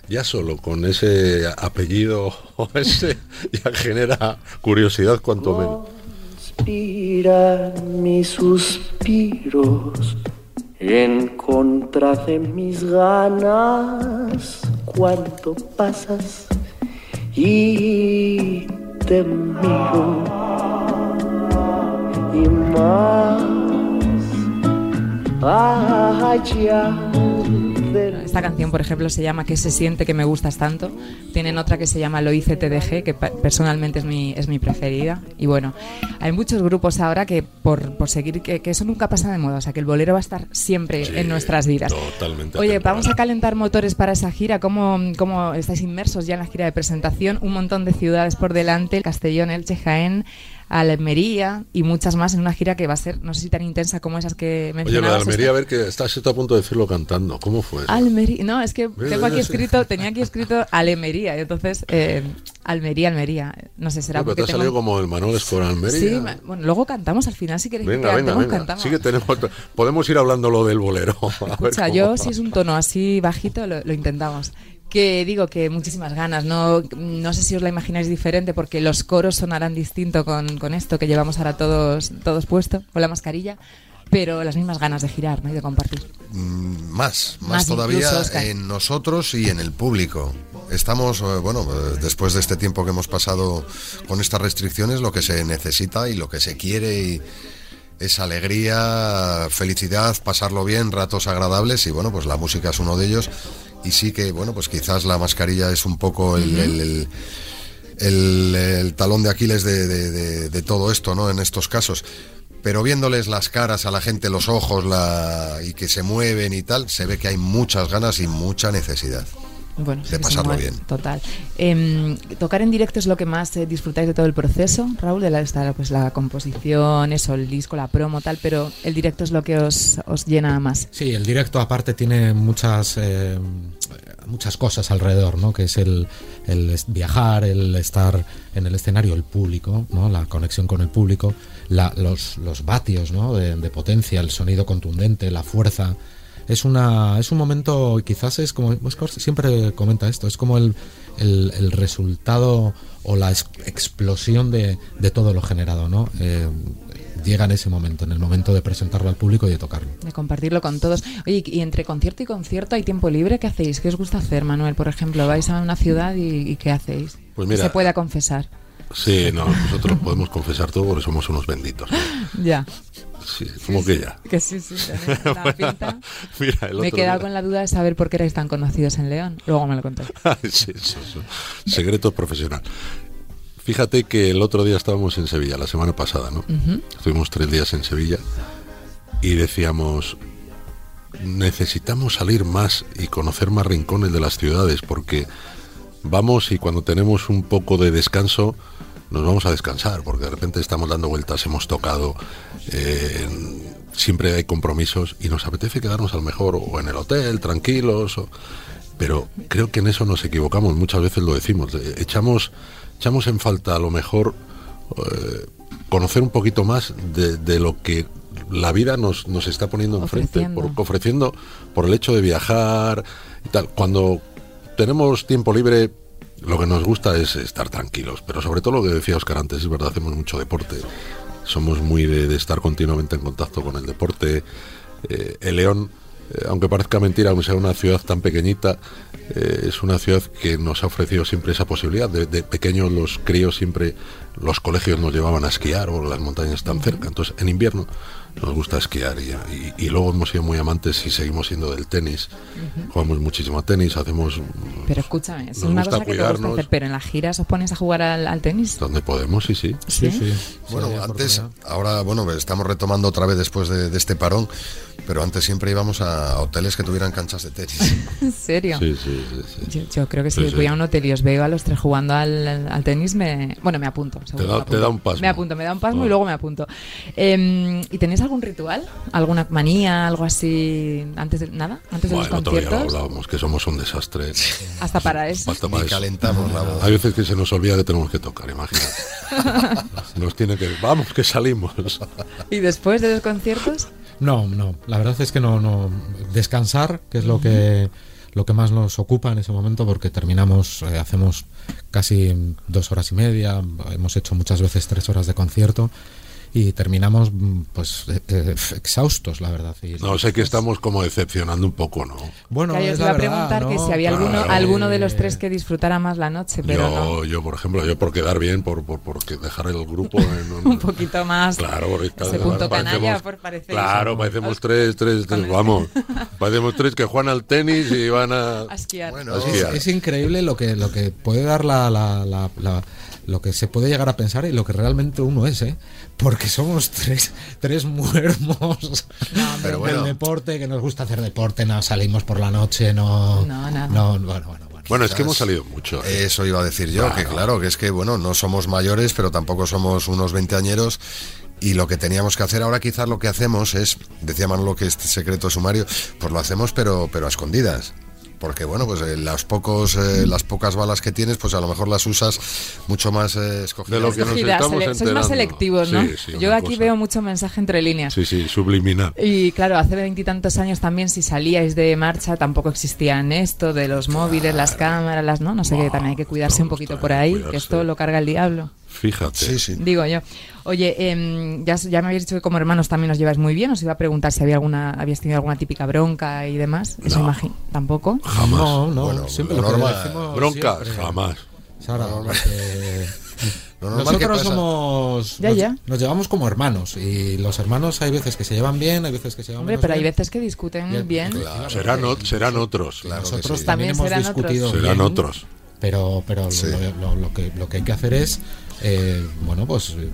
ya solo con ese apellido o (laughs) ese ya genera curiosidad cuanto menos. Conspiran mis suspiros en contra de mis ganas. Cuando pasas y te miro y más. Allá Esta canción, por ejemplo, se llama ¿Qué se siente que me gustas tanto? Tienen otra que se llama Lo hice TDG, que personalmente es mi, es mi preferida. Y bueno, hay muchos grupos ahora que por, por seguir, que, que eso nunca pasa de moda, o sea, que el bolero va a estar siempre Sí, en nuestras vidas. totalmente Oye, vamos a calentar motores para esa gira. ¿Cómo, ¿Cómo estáis inmersos ya en la gira de presentación? Un montón de ciudades por delante, Castellón, Elche, Jaén, Almería y muchas más en una gira que va a ser, no sé si tan intensa como esas que Oye, lo de mencionabas. Almería, a ver que estás a punto de decirlo cantando. ¿Cómo fue? eso? Almería, no, es que tengo aquí escrito, tenía aquí escrito Alemería, y entonces eh, Almería, Almería, no sé, será No, pero te ha tengo- salido como el Manuel Escobar Almería. Sí, bueno, luego cantamos al final si queréis Venga, que venga, cantemos, venga. cantamos. Sí que tenemos, podemos ir hablando lo del bolero. (laughs) A ver Escucha, cómo yo va. si es un tono así bajito lo, lo intentamos. Que digo que muchísimas ganas, no, no sé si os la imagináis diferente porque los coros sonarán distinto con, con esto que llevamos ahora todos, todos puesto, con la mascarilla, pero las mismas ganas de girar ¿no? y de compartir. Mm, Más, más, Más todavía incluso, en nosotros y en el público. Estamos, eh, bueno, eh, después de este tiempo que hemos pasado con estas restricciones, lo que se necesita y lo que se quiere y es alegría, felicidad, pasarlo bien, ratos agradables y bueno, pues la música es uno de ellos. Y sí que, bueno, pues quizás la mascarilla es un poco el, el- el- el- el talón de Aquiles de, de- de- de todo esto, ¿no? En estos casos. Pero viéndoles las caras a la gente, los ojos, la, y que se mueven y tal, se ve que hay muchas ganas y mucha necesidad. Bueno, De pasarlo bien. Total. Em, tocar en directo es lo que más eh, disfrutáis de todo el proceso, Raúl, de la, esta, pues, la composición, eso, el disco, la promo, tal, pero el directo es lo que os, os llena más. Sí, el directo aparte tiene muchas eh, muchas cosas alrededor, ¿no? Que es el, el viajar, el estar en el escenario, el público, ¿no? La conexión con el público, la- los, los vatios, ¿no? De, de potencia, el sonido contundente, la fuerza. Es una es un momento, quizás es como Oscar siempre comenta esto, es como el, el, el resultado o la ex- explosión de, de todo lo generado, ¿no? Eh, llega en ese momento, en el momento de presentarlo al público y de tocarlo. De compartirlo con todos. Oye, y entre concierto y concierto hay tiempo libre, ¿qué hacéis? ¿Qué os gusta hacer, Manuel? Por ejemplo, vais a una ciudad y, y ¿qué hacéis? Pues Que se pueda confesar. Sí, no, nosotros podemos confesar todo porque somos unos benditos. ¿no? Ya. Sí, como que ya. Que sí, sí, tenéis (laughs) una pinta. Mira, el Me he quedado día- con la duda de saber por qué erais tan conocidos en León. Luego me lo contáis. (laughs) Sí, eso, eso. Secreto profesional. Fíjate que el otro día estábamos en Sevilla, la semana pasada, ¿no? Estuvimos tres días en Sevilla y decíamos, necesitamos salir más y conocer más rincones de las ciudades porque vamos y cuando tenemos un poco de descanso nos vamos a descansar, porque de repente estamos dando vueltas, hemos tocado, eh, siempre hay compromisos y nos apetece quedarnos a lo mejor o en el hotel, tranquilos, o- pero creo que en eso nos equivocamos, muchas veces lo decimos, echamos, echamos en falta a lo mejor eh, conocer un poquito más de, de lo que la vida nos, nos está poniendo enfrente, Ofreciendo. por, ofreciendo por el hecho de viajar y tal. Cuando tenemos tiempo libre, lo que nos gusta es estar tranquilos, pero sobre todo lo que decía Oscar antes, es verdad, hacemos mucho deporte, somos muy de, estar continuamente en contacto con el deporte. Eh, el León, eh, aunque parezca mentira, aunque sea una ciudad tan pequeñita, eh, es una ciudad que nos ha ofrecido siempre esa posibilidad. De, de pequeños los críos siempre, los colegios nos llevaban a esquiar o las montañas están cerca. Entonces, en invierno nos gusta esquiar y, y- y luego hemos sido muy amantes y seguimos siendo del tenis. Jugamos muchísimo a tenis, hacemos Pero escúchame, es una cosa que te gusta hacer, pero en las giras os pones a jugar al, al tenis. donde podemos, sí, sí. Sí, sí. Bueno, Sí, antes, ahora, bueno, estamos retomando otra vez después de, de este parón, pero antes siempre íbamos a hoteles que tuvieran canchas de tenis. (laughs) ¿En serio? Sí, sí, sí, sí. Yo, yo creo que si Sí, sí. voy a un hotel y os veo a los tres jugando al, al tenis, me, bueno, me apunto. seguro da- me te apunto. da un pasmo. Me apunto, me da un pasmo Ah. y luego me apunto. Eh, ¿Y tenéis algún ritual? ¿Alguna manía? ¿Algo así? ¿Antes de nada? ¿Antes de Bueno, los otro día lo conciertos? hablábamos, que somos un desastre. Hasta para eso. Hasta para eso. calentamos la voz. Hay veces que se nos olvida que tenemos que tocar, imagínate. (laughs) Nos tiene que... Vamos, que salimos. ¿Y después de los conciertos? No, no. La verdad es que no, no. Descansar, que es lo que lo que más nos ocupa en ese momento, porque terminamos, eh, hacemos casi dos horas y media, hemos hecho muchas veces tres horas de concierto y terminamos mm, pues eh, eh, exhaustos, la verdad. Y No, sé que estamos como decepcionando un poco, ¿no? Bueno, Claro, yo os la iba a preguntar que si había alguno, Claro. alguno de los tres que disfrutara más la noche, pero yo, no. yo, por ejemplo, yo por quedar bien, por, por, por que dejar el grupo en (laughs) un, Un poquito más. Claro, porque claro, ese punto parecemos- canalla, por parecer. Claro, parecemos tres, tres, tres, vamos. (laughs) Parecemos tres que juegan al tenis y van a... A esquiar. Bueno, a Es, increíble lo que lo que puede dar la, la- la- la- lo que se puede llegar a pensar y lo que realmente uno es, ¿eh? Porque somos tres, tres muermos (laughs) Pero bueno. del deporte, que nos gusta hacer deporte, no salimos por la noche, no... No, nada. no, bueno, bueno, bueno. Bueno, es que hemos salido mucho. ¿eh? Eso iba a decir yo, que claro, que es que, bueno, no somos mayores, pero tampoco somos unos veinteañeros. Y lo que teníamos que hacer ahora, quizás lo que hacemos es, decía Manolo que este secreto sumario, pues lo hacemos, pero, pero a escondidas. Porque bueno, pues eh, las pocos, eh, las pocas balas que tienes, pues a lo mejor las usas mucho más eh, escogidas. De lo que nos estamos sele- sois más selectivos, ¿no? Sí, sí, Yo aquí cosa. veo mucho mensaje entre líneas. Sí, sí, subliminal. Y claro, hace veintitantos años también, si salíais de marcha, tampoco existían esto de los móviles, las cámaras, las no, no sé qué, también hay que cuidarse un poquito por ahí, que esto lo carga el diablo. Fíjate. Sí, sí. Digo yo. Oye, em, ya, ya me habéis dicho que como hermanos también os lleváis muy bien. Os iba a preguntar si había alguna, habíais tenido alguna típica bronca y demás. Eso No. imagino. Tampoco. Jamás. No, no, Bueno, siempre lo normal. decimos Bronca, siempre. jamás. Sara, porque (laughs) Lo normal que nosotros somos Ya, nos, ya. nos llevamos como hermanos y los hermanos hay veces que se llevan bien, hay veces que se llevan Hombre, menos pero hay veces que discuten bien. Claro. Serán, o- serán otros. Claro Nosotros sí. también, También hemos serán otros. discutido Serán bien, otros. pero pero lo, lo que lo que hay que hacer es eh, bueno pues eh,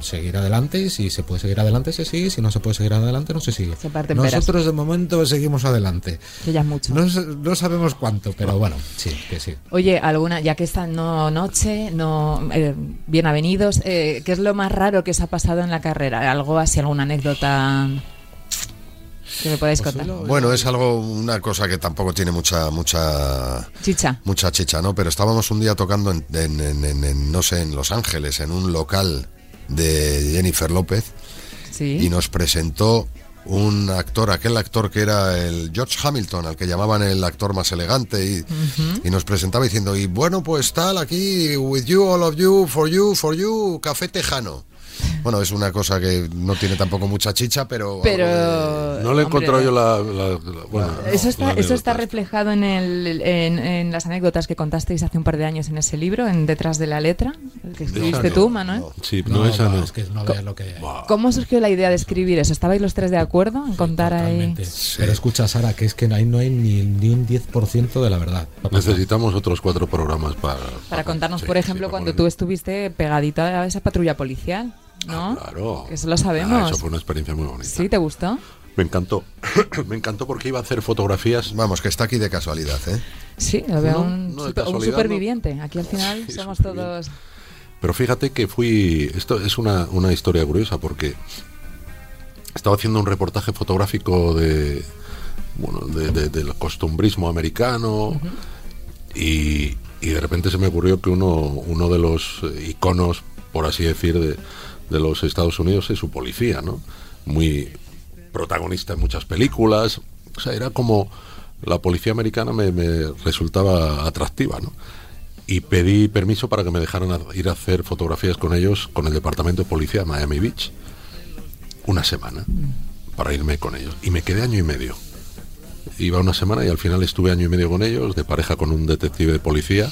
seguir adelante y si se puede seguir adelante se sigue si no se puede seguir adelante no se sigue Se parten peras. nosotros de momento seguimos adelante Que ya es mucho. no, sabemos cuánto pero bueno sí que sí Oye, alguna, ya que esta no noche, no eh, bien avenidos, eh, ¿qué es lo más raro que os ha pasado en la carrera? Algo así, alguna anécdota que me podáis Pues contar. Bueno, es algo, una cosa que tampoco tiene mucha, mucha, Chicha. mucha chicha, ¿no? Pero estábamos un día tocando en, en- en- en- en, no sé, en Los Ángeles, en un local de Jennifer López, Sí. y nos presentó un actor, aquel actor que era el George Hamilton, al que llamaban el actor más elegante, y, y nos presentaba diciendo, y bueno, pues tal, aquí, with you, all of you, for you, for you, café tejano. Bueno, es una cosa que no tiene tampoco mucha chicha, pero... Pero. de- No le he encontrado yo la, la- la- bueno, Eso está, la eso está anécdota. reflejado en, el, en, en las anécdotas que contasteis hace un par de años en ese libro, en Detrás de la letra, el que escribiste no, tú, Manuel. no. Sí, no, esa no. es que no veas lo que ¿Cómo surgió la idea de escribir eso? ¿Estabais los tres de acuerdo en contar ahí? Totalmente. Pero escucha, Sara, que es que ahí no hay ni, ni un 10% de la verdad. Necesitamos otros cuatro programas para... Para contarnos, sí, por sí, ejemplo, cuando tú estuviste pegadito a esa patrulla policial, ¿no? Ah, claro. Que eso lo sabemos. Ah, eso fue una experiencia muy bonita. ¿Sí? ¿Te gustó? Me encantó. (coughs) Me encantó porque iba a hacer fotografías. Vamos, que está aquí de casualidad, ¿eh? Sí, lo veo No, un, no, de super- un casualidad, superviviente. Aquí al (laughs) final Sí, somos todos... Pero fíjate que fui, esto es una, una historia curiosa porque estaba haciendo un reportaje fotográfico de, bueno, de- de- del costumbrismo americano y, y de repente se me ocurrió que uno, uno de los iconos, por así decir, de, de los Estados Unidos es su policía, ¿no? Muy protagonista en muchas películas. O sea, era como la policía americana me, resultaba atractiva, ¿no? Y pedí permiso para que me dejaran ir a hacer fotografías con ellos con el departamento de policía de Miami Beach. Una semana para irme con ellos. Y me quedé año y medio. Iba una semana y al final estuve año y medio con ellos, de pareja con un detective de policía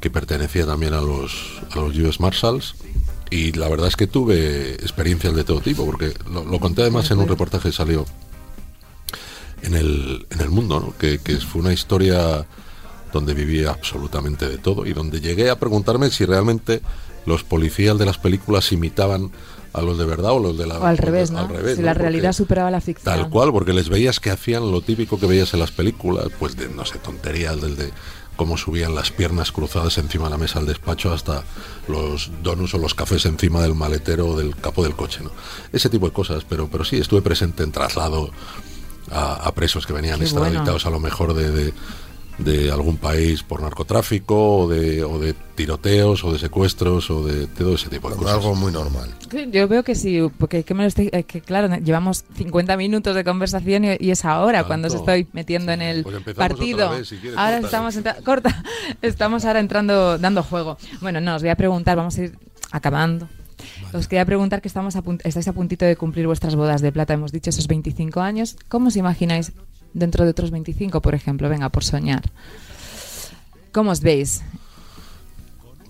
que pertenecía también a los, a los US Marshals. Y la verdad es que tuve experiencias de todo tipo, porque lo, lo conté además en un reportaje que salió en el, en el mundo, ¿no? que, que fue una historia donde viví absolutamente de todo y donde llegué a preguntarme si realmente los policías de las películas imitaban a los de verdad o los de la O al revés, ¿no? al revés, si ¿no? la Porque- realidad superaba la ficción. Tal cual, porque les veías que hacían lo típico que veías en las películas, pues de, no sé, tonterías, del de cómo subían las piernas cruzadas encima de la mesa del despacho hasta los donuts o los cafés encima del maletero o del capó del coche, ¿no? Ese tipo de cosas, pero, pero sí, estuve presente en traslado a, a presos que venían Qué extraditados a lo mejor de, de- de algún país por narcotráfico o de, o de tiroteos o de secuestros o de todo ese tipo de cosas. Algo muy normal. Yo veo que sí, porque que me lo estoy, que claro, llevamos 50 minutos de conversación y, y es ahora Tanto. cuando os estoy metiendo en el Pues partido. otra vez, si quieres, ahora corta. estamos entra- corta, (laughs) estamos ahora entrando dando juego. Bueno, no, os voy a preguntar, vamos a ir acabando. Os quería preguntar que estamos a punt- estáis a puntito de cumplir vuestras bodas de plata, hemos dicho esos 25 años. ¿Cómo os imagináis dentro de otros 25, por ejemplo? Venga, por soñar. ¿Cómo os veis?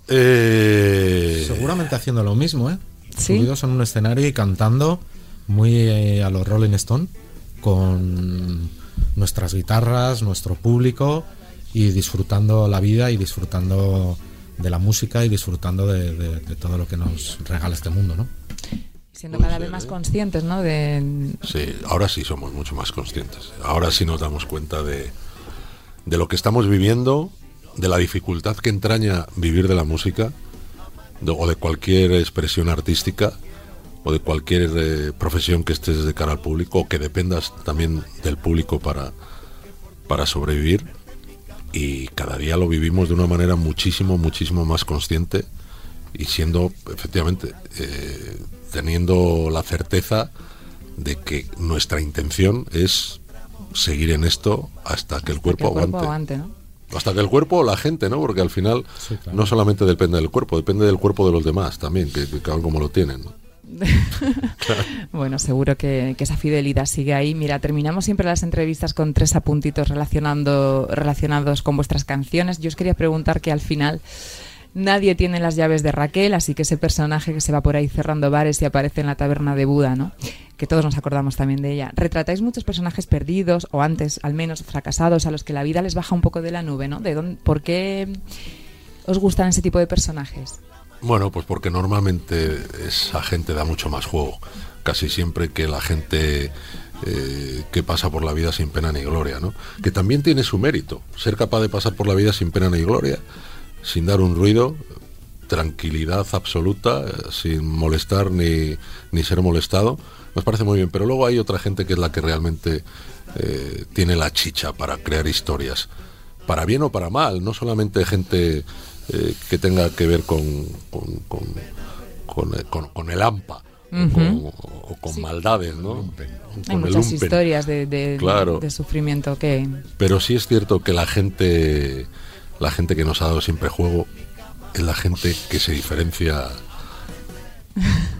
Eh, Seguramente haciendo lo mismo, ¿eh? Sí. Subidos en un escenario y cantando muy eh, a los Rolling Stone con nuestras guitarras, nuestro público y disfrutando la vida y disfrutando de la música y disfrutando de, de- de todo lo que nos regala este mundo, ¿no? Siendo Puede cada ser, vez más ¿eh? conscientes, ¿no? De, Sí, ahora sí somos mucho más conscientes. Ahora sí nos damos cuenta de, de lo que estamos viviendo, de la dificultad que entraña vivir de la música de- o de cualquier expresión artística o de cualquier eh, profesión que estés de cara al público o que dependas también del público para, para sobrevivir. Y cada día lo vivimos de una manera muchísimo, muchísimo más consciente y siendo efectivamente eh, teniendo la certeza de que nuestra intención es seguir en esto hasta que el cuerpo, que el cuerpo aguante. aguante, ¿no? Hasta que el cuerpo o la gente, ¿no? Porque al final Sí, claro. no solamente depende del cuerpo, depende del cuerpo de los demás también, que, que cada uno como lo tienen. ¿no? (laughs) Bueno, seguro que, que esa fidelidad sigue ahí. Mira, terminamos siempre las entrevistas con tres apuntitos relacionando, relacionados con vuestras canciones. Yo os quería preguntar que al final nadie tiene las llaves de Raquel, así que ese personaje que se va por ahí cerrando bares y aparece en la taberna de Buda, ¿no? Que todos nos acordamos también de ella. Retratáis muchos personajes perdidos, o antes al menos fracasados, a los que la vida les baja un poco de la nube, ¿no? ¿De dónde, ¿Por qué os gustan ese tipo de personajes? Bueno, pues porque normalmente esa gente da mucho más juego, casi siempre que la gente eh, que pasa por la vida sin pena ni gloria, ¿no? Que también tiene su mérito, ser capaz de pasar por la vida sin pena ni gloria, sin dar un ruido, tranquilidad absoluta, eh, sin molestar ni, ni ser molestado, nos parece muy bien. Pero luego hay otra gente que es la que realmente eh, tiene la chicha para crear historias, para bien o para mal, no solamente gente eh, que tenga que ver con, con, con, con, con- con el AMPA. o con, o con maldades, ¿no? Hay muchas historias de, de- Claro. de sufrimiento que... Pero sí es cierto que la gente, la gente que nos ha dado siempre juego, es la gente que se diferencia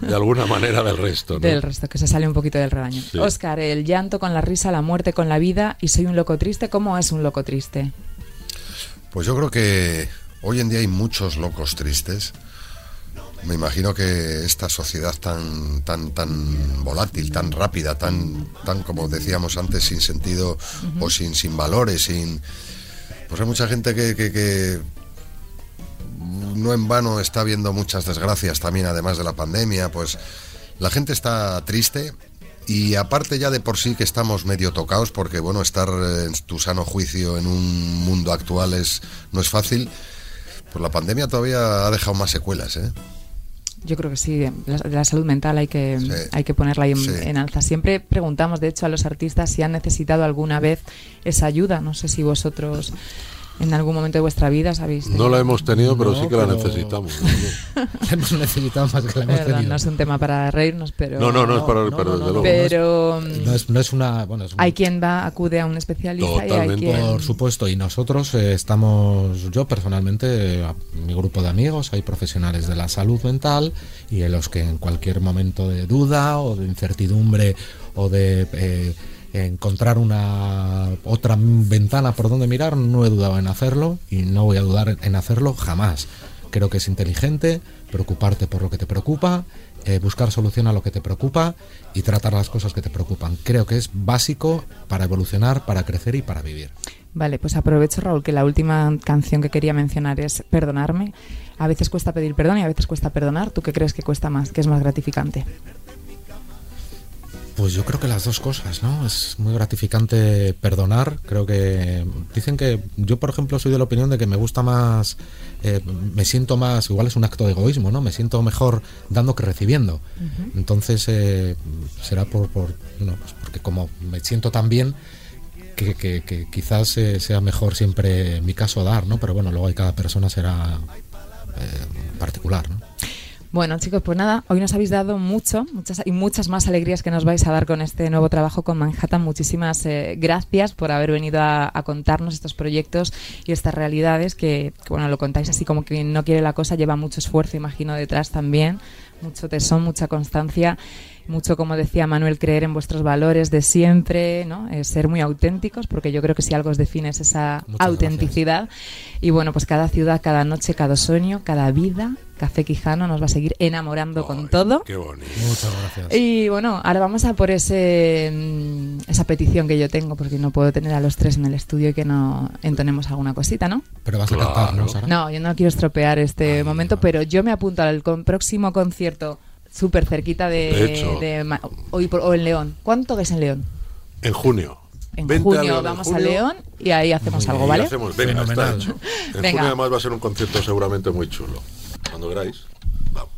de alguna manera del resto. ¿no? Del resto, que se sale un poquito del rebaño. Sí. Oscar, el llanto con la risa, la muerte con la vida y soy un loco triste. ¿Cómo es un loco triste? Pues yo creo que hoy en día hay muchos locos tristes. Me imagino que esta sociedad tan tan tan volátil, tan rápida, tan tan como decíamos antes sin sentido o sin sin valores, sin pues hay mucha gente que, no en vano está viendo muchas desgracias también además de la pandemia, pues la gente está triste y aparte ya de por sí que estamos medio tocados porque bueno, estar en tu sano juicio en un mundo actual es no es fácil Pues la pandemia todavía ha dejado más secuelas, ¿eh? Yo creo que sí, la, la salud mental hay que, Sí. hay que ponerla ahí en, Sí. en alza. Siempre preguntamos, de hecho, a los artistas si han necesitado alguna vez esa ayuda. No sé si vosotros en algún momento de vuestra vida sabéis. No la hemos tenido, pero No, sí que la necesitamos. (laughs) La hemos necesitado más que la hemos Perdón, tenido. no es un tema para reírnos, pero. No, no, no, es para no, pero no, desde no, luego. Pero No es, no es una. Bueno, es un- hay quien va, acude a un especialista y hay Totalmente. quien. Por supuesto, y nosotros eh, estamos, yo personalmente, eh, mi grupo de amigos, hay profesionales de la salud mental y en los que en cualquier momento de duda o de incertidumbre o de eh, encontrar una otra ventana por donde mirar, no he dudado en hacerlo y no voy a dudar en hacerlo jamás. Creo que es inteligente preocuparte por lo que te preocupa, eh, buscar solución a lo que te preocupa y tratar las cosas que te preocupan. Creo que es básico para evolucionar, para crecer y para vivir. Vale, pues aprovecho, Raúl, que la última canción que quería mencionar es Perdonarme. A veces cuesta pedir perdón y a veces cuesta perdonar. ¿Tú qué crees que cuesta más? ¿Qué es más gratificante? Pues yo creo que las dos cosas, ¿no? Es muy gratificante perdonar. Creo que dicen que yo, por ejemplo, soy de la opinión de que me gusta más, eh, me siento más, igual es un acto de egoísmo, ¿no? Me siento mejor dando que recibiendo. Entonces eh, será por, por, bueno, pues porque como me siento tan bien que, que- que quizás eh, sea mejor siempre en mi caso dar, ¿no? Pero bueno, luego hay cada persona será eh, particular, ¿no? Bueno, chicos, pues nada, hoy nos habéis dado mucho, muchas y muchas más alegrías que nos vais a dar con este nuevo trabajo con Manhattan. Muchísimas eh, gracias por haber venido a, contarnos estos proyectos y estas realidades que, que, bueno, lo contáis así como que no quiere la cosa, lleva mucho esfuerzo, imagino, detrás también, mucho tesón, mucha constancia, mucho, como decía Manuel, creer en vuestros valores de siempre, ¿no? Eh, ser muy auténticos, porque yo creo que si algo os define es esa Muchas autenticidad. Y bueno, pues cada ciudad, cada noche, cada sueño, cada vida, Café Quijano nos va a seguir enamorando con todo. Qué bonito. Muchas gracias. Y bueno, ahora vamos a por ese mm, esa petición que yo tengo, porque no puedo tener a los tres en el estudio y que no entonemos alguna cosita, ¿no? Pero vas Claro. a cantar, ¿no, Sara? No, yo no quiero estropear este Ay, momento, pero yo me apunto al con- próximo concierto súper cerquita de, De hecho. de hoy por- o en León. ¿Cuánto es en León? En junio. En Vente a junio en vamos a León y ahí hacemos algo, ¿vale? hacemos, venga, está hecho. En Venga. junio además va a ser un concierto seguramente muy chulo. Cuando queráis, vamos.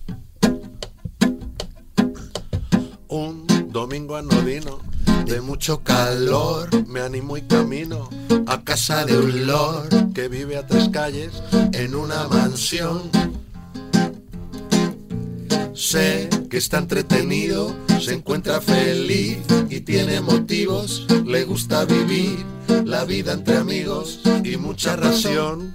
Un domingo anodino de mucho calor, me animo y camino a casa de un lord que vive a tres calles en una mansión. Sé que está entretenido, se encuentra feliz y tiene motivos, le gusta vivir la vida entre amigos y mucha razón.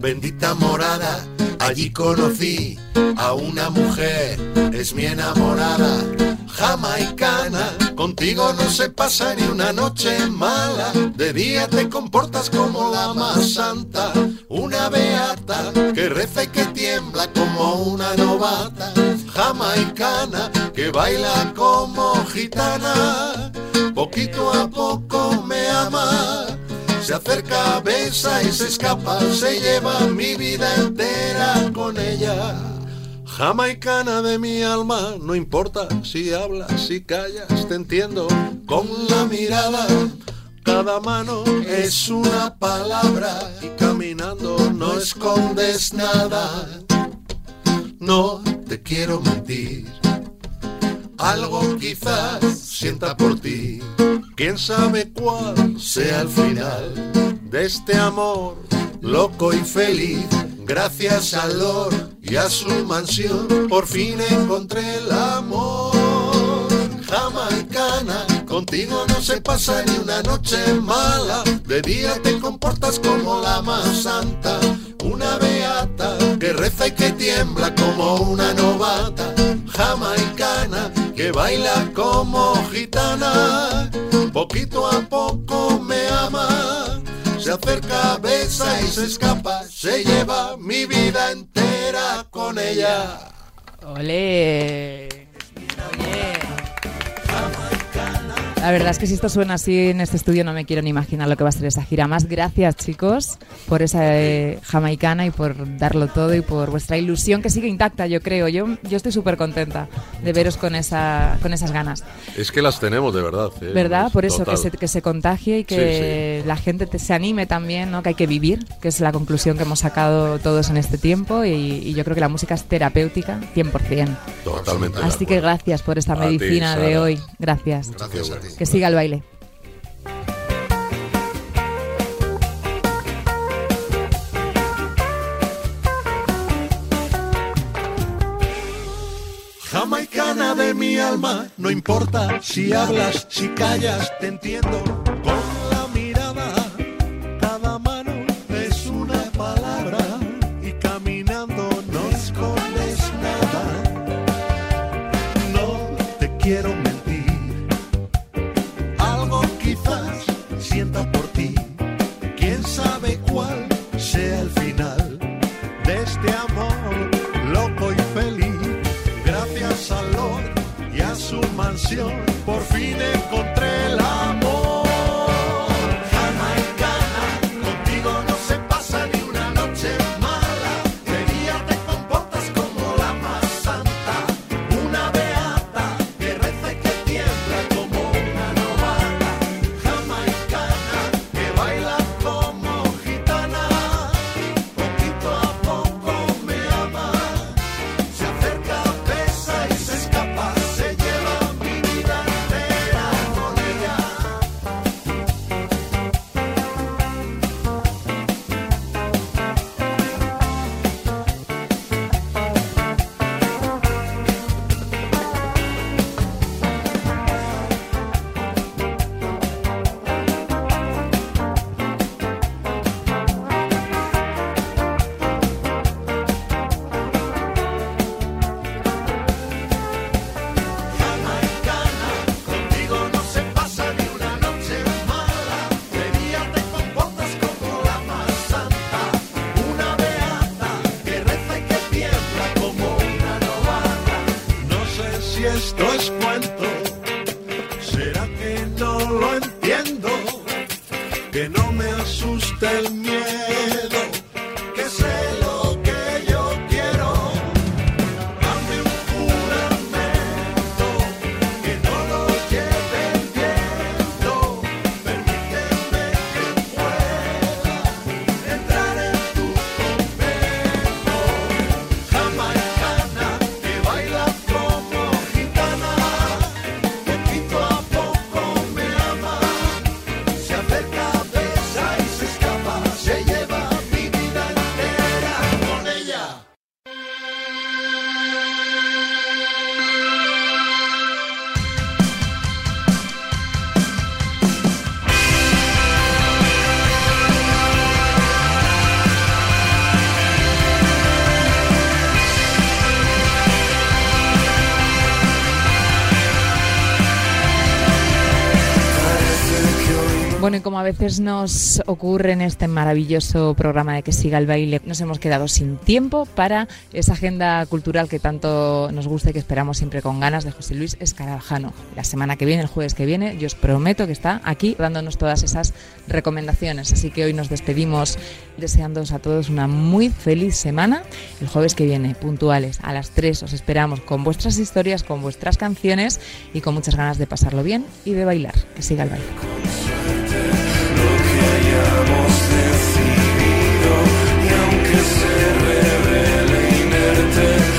Bendita morada, allí conocí a una mujer, es mi enamorada, jamaicana. Contigo no se pasa ni una noche mala, de día te comportas como la más santa, una beata que reza y que tiembla como una novata, jamaicana que baila como gitana, poquito a poco me ama. Se acerca, besa y se escapa, se lleva mi vida entera con ella. Jamaicana de mi alma, no importa si hablas, si callas, te entiendo con la mirada. Cada mano es una palabra y caminando no escondes nada. No te quiero mentir, algo quizás sienta por ti. Quién sabe cuál sea el final de este amor loco y feliz. Gracias al Lord y a su mansión, por fin encontré el amor. Jamaicana, contigo no se pasa ni una noche mala. De día te comportas como la más santa, una beata que reza y que tiembla como una novata. Jamaicana que baila como gitana, poquito a poco me ama. Se acerca, besa y se escapa, se lleva mi vida entera con ella. ¡Ole! La verdad es que si esto suena así en este estudio no me quiero ni imaginar lo que va a ser esa gira. Más gracias chicos por esa eh, jamaicana y por darlo todo y por vuestra ilusión que sigue intacta, yo creo. Yo, yo estoy súper contenta de veros con, esa, con esas ganas. Es que las tenemos de verdad. ¿eh? ¿Verdad? Por eso, que se, que se contagie y que la gente te- se anime también, ¿no? Que hay que vivir, que es la conclusión que hemos sacado todos en este tiempo y, y yo creo que la música es terapéutica 100%. Totalmente. de Así que gracias por esta A ti, medicina de Sara. hoy. Gracias. Gracias a ti. Que siga el baile. Jamaicana de mi alma, no importa si hablas, si callas, te entiendo mansión, por fin encontré el Bueno, y como a veces nos ocurre en este maravilloso programa de que siga el baile, nos hemos quedado sin tiempo para esa agenda cultural que tanto nos gusta y que esperamos siempre con ganas de José Luis Escarabajano. La semana que viene, el jueves que viene, yo os prometo que está aquí dándonos todas esas recomendaciones. Así que hoy nos despedimos deseándoos a todos una muy feliz semana. El jueves que viene, puntuales, a las 3, os esperamos con vuestras historias, con vuestras canciones y con muchas ganas de pasarlo bien y de bailar. Que siga el baile decidido y aunque se revele inerte